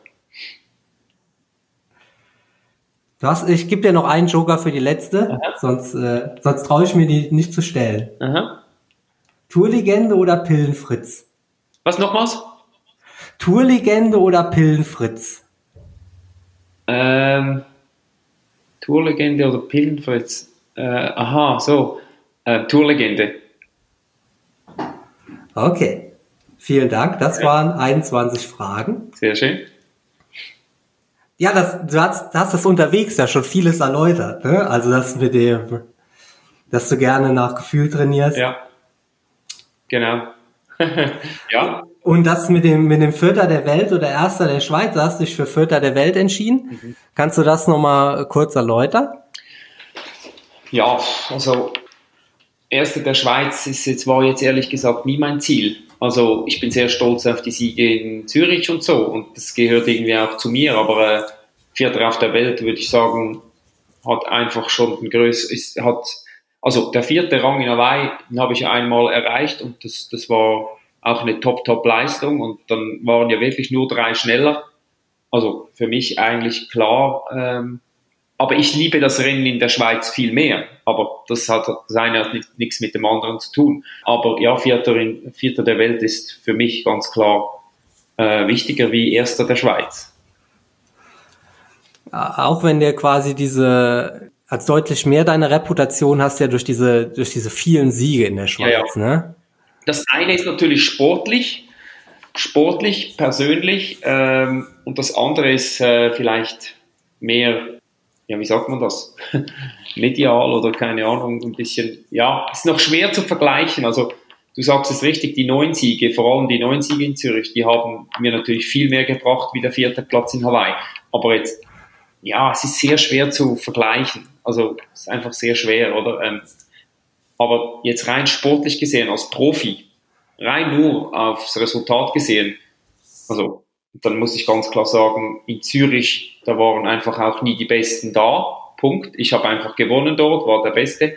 B: Du hast, ich gebe dir noch einen Joker für die letzte, sonst, äh, sonst traue ich mir die nicht zu stellen.
A: Aha.
B: Tourlegende oder Pillenfritz?
A: Was nochmals?
B: Tourlegende oder Pillenfritz?
A: Ähm, Tourlegende oder Pillenfritz? Äh, aha, so. Äh, Tourlegende.
B: Okay. Vielen Dank. Das waren 21 Fragen.
A: Sehr schön.
B: Ja, das, du hast, hast das unterwegs ja schon vieles erläutert. Ne? Also das mit dem, dass du gerne nach Gefühl trainierst.
A: Ja.
B: Genau. ja. Und das mit dem, mit dem Vierter der Welt oder Erster der Schweiz, hast du dich für Vierter der Welt entschieden. Mhm. Kannst du das nochmal kurz erläutern?
A: Ja, also Erster der Schweiz ist jetzt, war jetzt ehrlich gesagt nie mein Ziel. Also ich bin sehr stolz auf die Siege in Zürich und so und das gehört irgendwie auch zu mir, aber äh, Vierter auf der Welt würde ich sagen, hat einfach schon ein größeres, hat, also der vierte Rang in Hawaii, den habe ich einmal erreicht und das, das war auch eine Top-Top-Leistung und dann waren ja wirklich nur drei schneller. Also für mich eigentlich klar, ähm, aber ich liebe das Rennen in der Schweiz viel mehr. Aber das hat das eine hat nichts mit dem anderen zu tun. Aber ja, Vierter, in, Vierter der Welt ist für mich ganz klar äh, wichtiger wie Erster der Schweiz.
B: Auch wenn der quasi diese als deutlich mehr deine Reputation hast ja durch diese durch diese vielen Siege in der Schweiz, ja, ja. ne?
A: Das eine ist natürlich sportlich, sportlich, persönlich, ähm, und das andere ist äh, vielleicht mehr ja, wie sagt man das? Medial oder keine Ahnung, ein bisschen, ja, ist noch schwer zu vergleichen. Also, du sagst es richtig, die neun Siege, vor allem die neun Siege in Zürich, die haben mir natürlich viel mehr gebracht wie der vierte Platz in Hawaii. Aber jetzt, ja, es ist sehr schwer zu vergleichen. Also, es ist einfach sehr schwer, oder? Ähm, aber jetzt rein sportlich gesehen, als Profi, rein nur aufs Resultat gesehen, also dann muss ich ganz klar sagen, in Zürich, da waren einfach auch nie die Besten da. Punkt. Ich habe einfach gewonnen dort, war der Beste.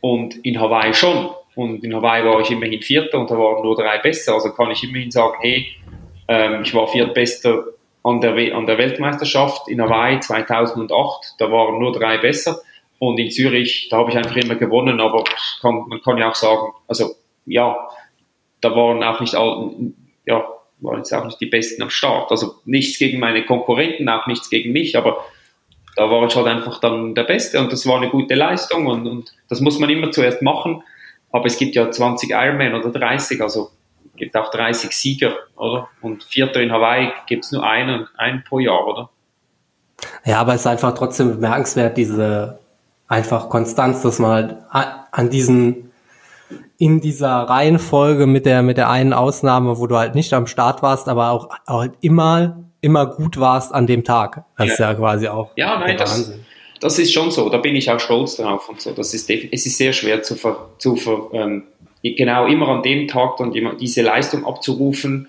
A: Und in Hawaii schon. Und in Hawaii war ich immerhin Vierter und da waren nur drei besser. Also kann ich immerhin sagen, hey, ähm, ich war Viertbester an der, an der Weltmeisterschaft in Hawaii 2008. Da waren nur drei besser. Und in Zürich, da habe ich einfach immer gewonnen. Aber kann, man kann ja auch sagen, also ja, da waren auch nicht all, ja, waren jetzt auch nicht die Besten am Start. Also nichts gegen meine Konkurrenten, auch nichts gegen mich, aber da war ich halt einfach dann der Beste und das war eine gute Leistung und, und das muss man immer zuerst machen. Aber es gibt ja 20 Ironman oder 30, also es gibt auch 30 Sieger, oder? Und Vierter in Hawaii gibt es nur einen, einen pro Jahr, oder?
B: Ja, aber es ist einfach trotzdem bemerkenswert, diese einfach Konstanz, dass man halt an diesen in dieser Reihenfolge mit der, mit der einen Ausnahme, wo du halt nicht am Start warst, aber auch, auch halt immer, immer gut warst an dem Tag. Das ja. ist ja quasi auch.
A: Ja, nein, das, das ist schon so. Da bin ich auch stolz drauf und so. Das ist, es ist sehr schwer zu, ver, zu ver, ähm, genau immer an dem Tag dann diese Leistung abzurufen.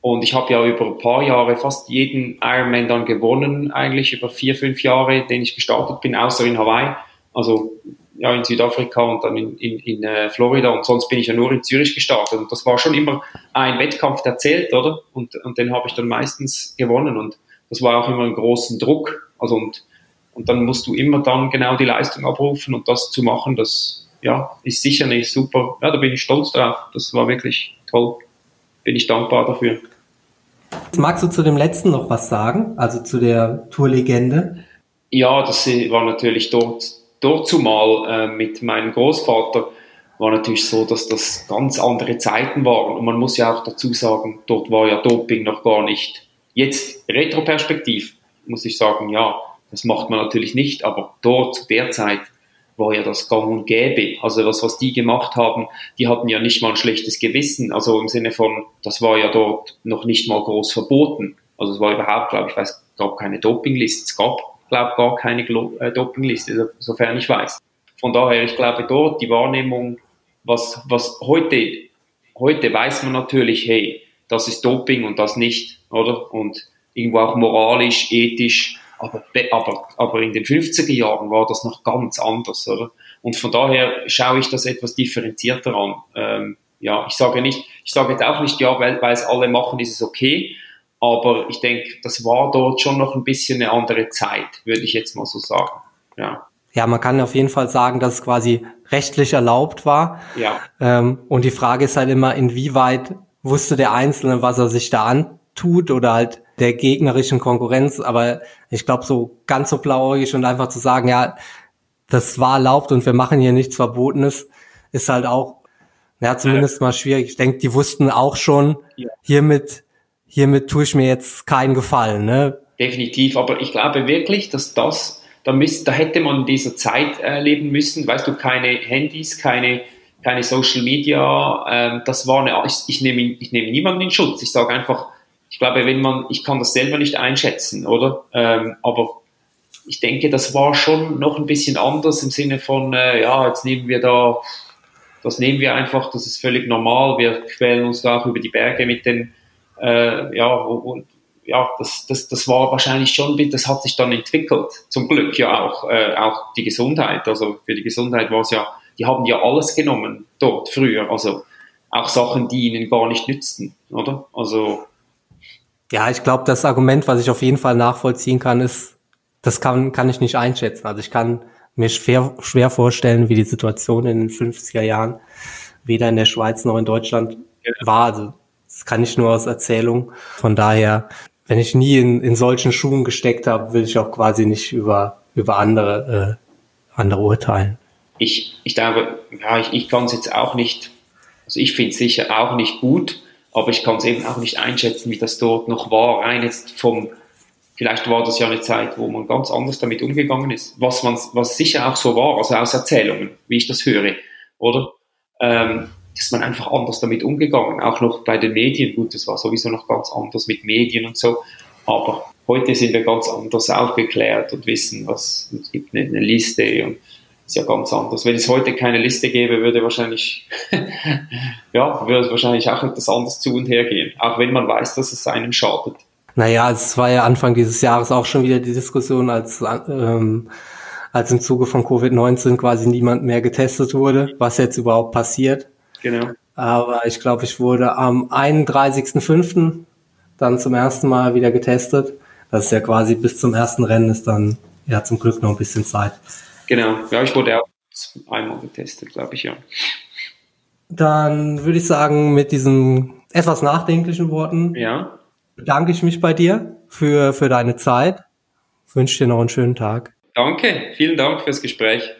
A: Und ich habe ja über ein paar Jahre fast jeden Ironman dann gewonnen, eigentlich über vier, fünf Jahre, den ich gestartet bin, außer in Hawaii. Also ja, in Südafrika und dann in, in, in äh, Florida und sonst bin ich ja nur in Zürich gestartet. Und das war schon immer ein Wettkampf, der zählt, oder? Und, und den habe ich dann meistens gewonnen und das war auch immer ein großen Druck. Also und, und dann musst du immer dann genau die Leistung abrufen und das zu machen, das ja, ist sicher nicht super. Ja, da bin ich stolz drauf. Das war wirklich toll. Bin ich dankbar dafür.
B: Magst du zu dem letzten noch was sagen? Also zu der Tourlegende?
A: Ja, das war natürlich dort dort zumal äh, mit meinem Großvater war natürlich so, dass das ganz andere Zeiten waren. Und man muss ja auch dazu sagen, dort war ja Doping noch gar nicht. Jetzt retroperspektiv muss ich sagen, ja, das macht man natürlich nicht, aber dort zu der Zeit war ja das gang und gäbe. Also das, was die gemacht haben, die hatten ja nicht mal ein schlechtes Gewissen. Also im Sinne von, das war ja dort noch nicht mal groß verboten. Also es war überhaupt, glaube ich, weiß, es gab keine Dopingliste. Es gab glaube gar keine äh, Dopingliste, sofern ich weiß. Von daher, ich glaube dort die Wahrnehmung, was, was heute, heute weiß man natürlich, hey, das ist Doping und das nicht, oder? Und irgendwo auch moralisch, ethisch, aber, aber, aber in den 50er Jahren war das noch ganz anders, oder? Und von daher schaue ich das etwas differenzierter an. Ähm, ja, ich sage nicht, ich sage jetzt auch nicht, ja, weil, weil es alle machen, ist es okay, aber ich denke, das war dort schon noch ein bisschen eine andere Zeit, würde ich jetzt mal so sagen. Ja.
B: Ja, man kann auf jeden Fall sagen, dass es quasi rechtlich erlaubt war.
A: Ja.
B: Ähm, und die Frage ist halt immer, inwieweit wusste der Einzelne, was er sich da antut oder halt der gegnerischen Konkurrenz. Aber ich glaube, so ganz so blauäugig und einfach zu sagen, ja, das war erlaubt und wir machen hier nichts Verbotenes, ist halt auch, ja, zumindest mal schwierig. Ich denke, die wussten auch schon, ja. hiermit hiermit tue ich mir jetzt keinen Gefallen. Ne?
A: Definitiv, aber ich glaube wirklich, dass das, da, müsst, da hätte man in dieser Zeit äh, leben müssen, weißt du, keine Handys, keine, keine Social Media. Ähm, das war eine, ich, ich, nehme, ich nehme niemanden in Schutz. Ich sage einfach, ich glaube, wenn man, ich kann das selber nicht einschätzen, oder? Ähm, aber ich denke, das war schon noch ein bisschen anders im Sinne von, äh, ja, jetzt nehmen wir da, das nehmen wir einfach, das ist völlig normal. Wir quälen uns da auch über die Berge mit den, äh, ja, und, ja, das, das, das war wahrscheinlich schon, das hat sich dann entwickelt. Zum Glück ja auch, äh, auch die Gesundheit. Also für die Gesundheit war es ja die haben ja alles genommen dort früher. Also auch Sachen, die ihnen gar nicht nützten, oder? Also.
B: Ja, ich glaube, das Argument, was ich auf jeden Fall nachvollziehen kann, ist, das kann, kann ich nicht einschätzen. Also ich kann mir schwer, schwer vorstellen, wie die Situation in den 50er Jahren weder in der Schweiz noch in Deutschland ja. war. Also das kann ich nur aus Erzählung. Von daher, wenn ich nie in, in solchen Schuhen gesteckt habe, will ich auch quasi nicht über, über andere, äh, andere urteilen
A: ich, ich glaube, ja, ich, ich kann es jetzt auch nicht, also ich finde es sicher auch nicht gut, aber ich kann es eben auch nicht einschätzen, wie das dort noch war, rein jetzt vom, vielleicht war das ja eine Zeit, wo man ganz anders damit umgegangen ist, was man, was sicher auch so war, also aus Erzählungen, wie ich das höre, oder? Ähm, ist man einfach anders damit umgegangen, auch noch bei den Medien, gut, das war sowieso noch ganz anders mit Medien und so, aber heute sind wir ganz anders aufgeklärt und wissen, was, es gibt eine, Liste und ist ja ganz anders. Wenn es heute keine Liste gäbe, würde wahrscheinlich, ja, würde wahrscheinlich auch etwas anders zu und her gehen. Auch wenn man weiß, dass es einem schadet.
B: Naja, es war ja Anfang dieses Jahres auch schon wieder die Diskussion, als, ähm, als im Zuge von Covid-19 quasi niemand mehr getestet wurde, was jetzt überhaupt passiert.
A: Genau.
B: Aber ich glaube, ich wurde am 31.05. dann zum ersten Mal wieder getestet. Das ist ja quasi bis zum ersten Rennen ist dann ja zum Glück noch ein bisschen Zeit.
A: Genau, ja, ich wurde auch einmal getestet, glaube ich, ja.
B: Dann würde ich sagen, mit diesen etwas nachdenklichen Worten
A: ja.
B: bedanke ich mich bei dir für, für deine Zeit. Ich wünsche dir noch einen schönen Tag.
A: Danke, vielen Dank fürs Gespräch.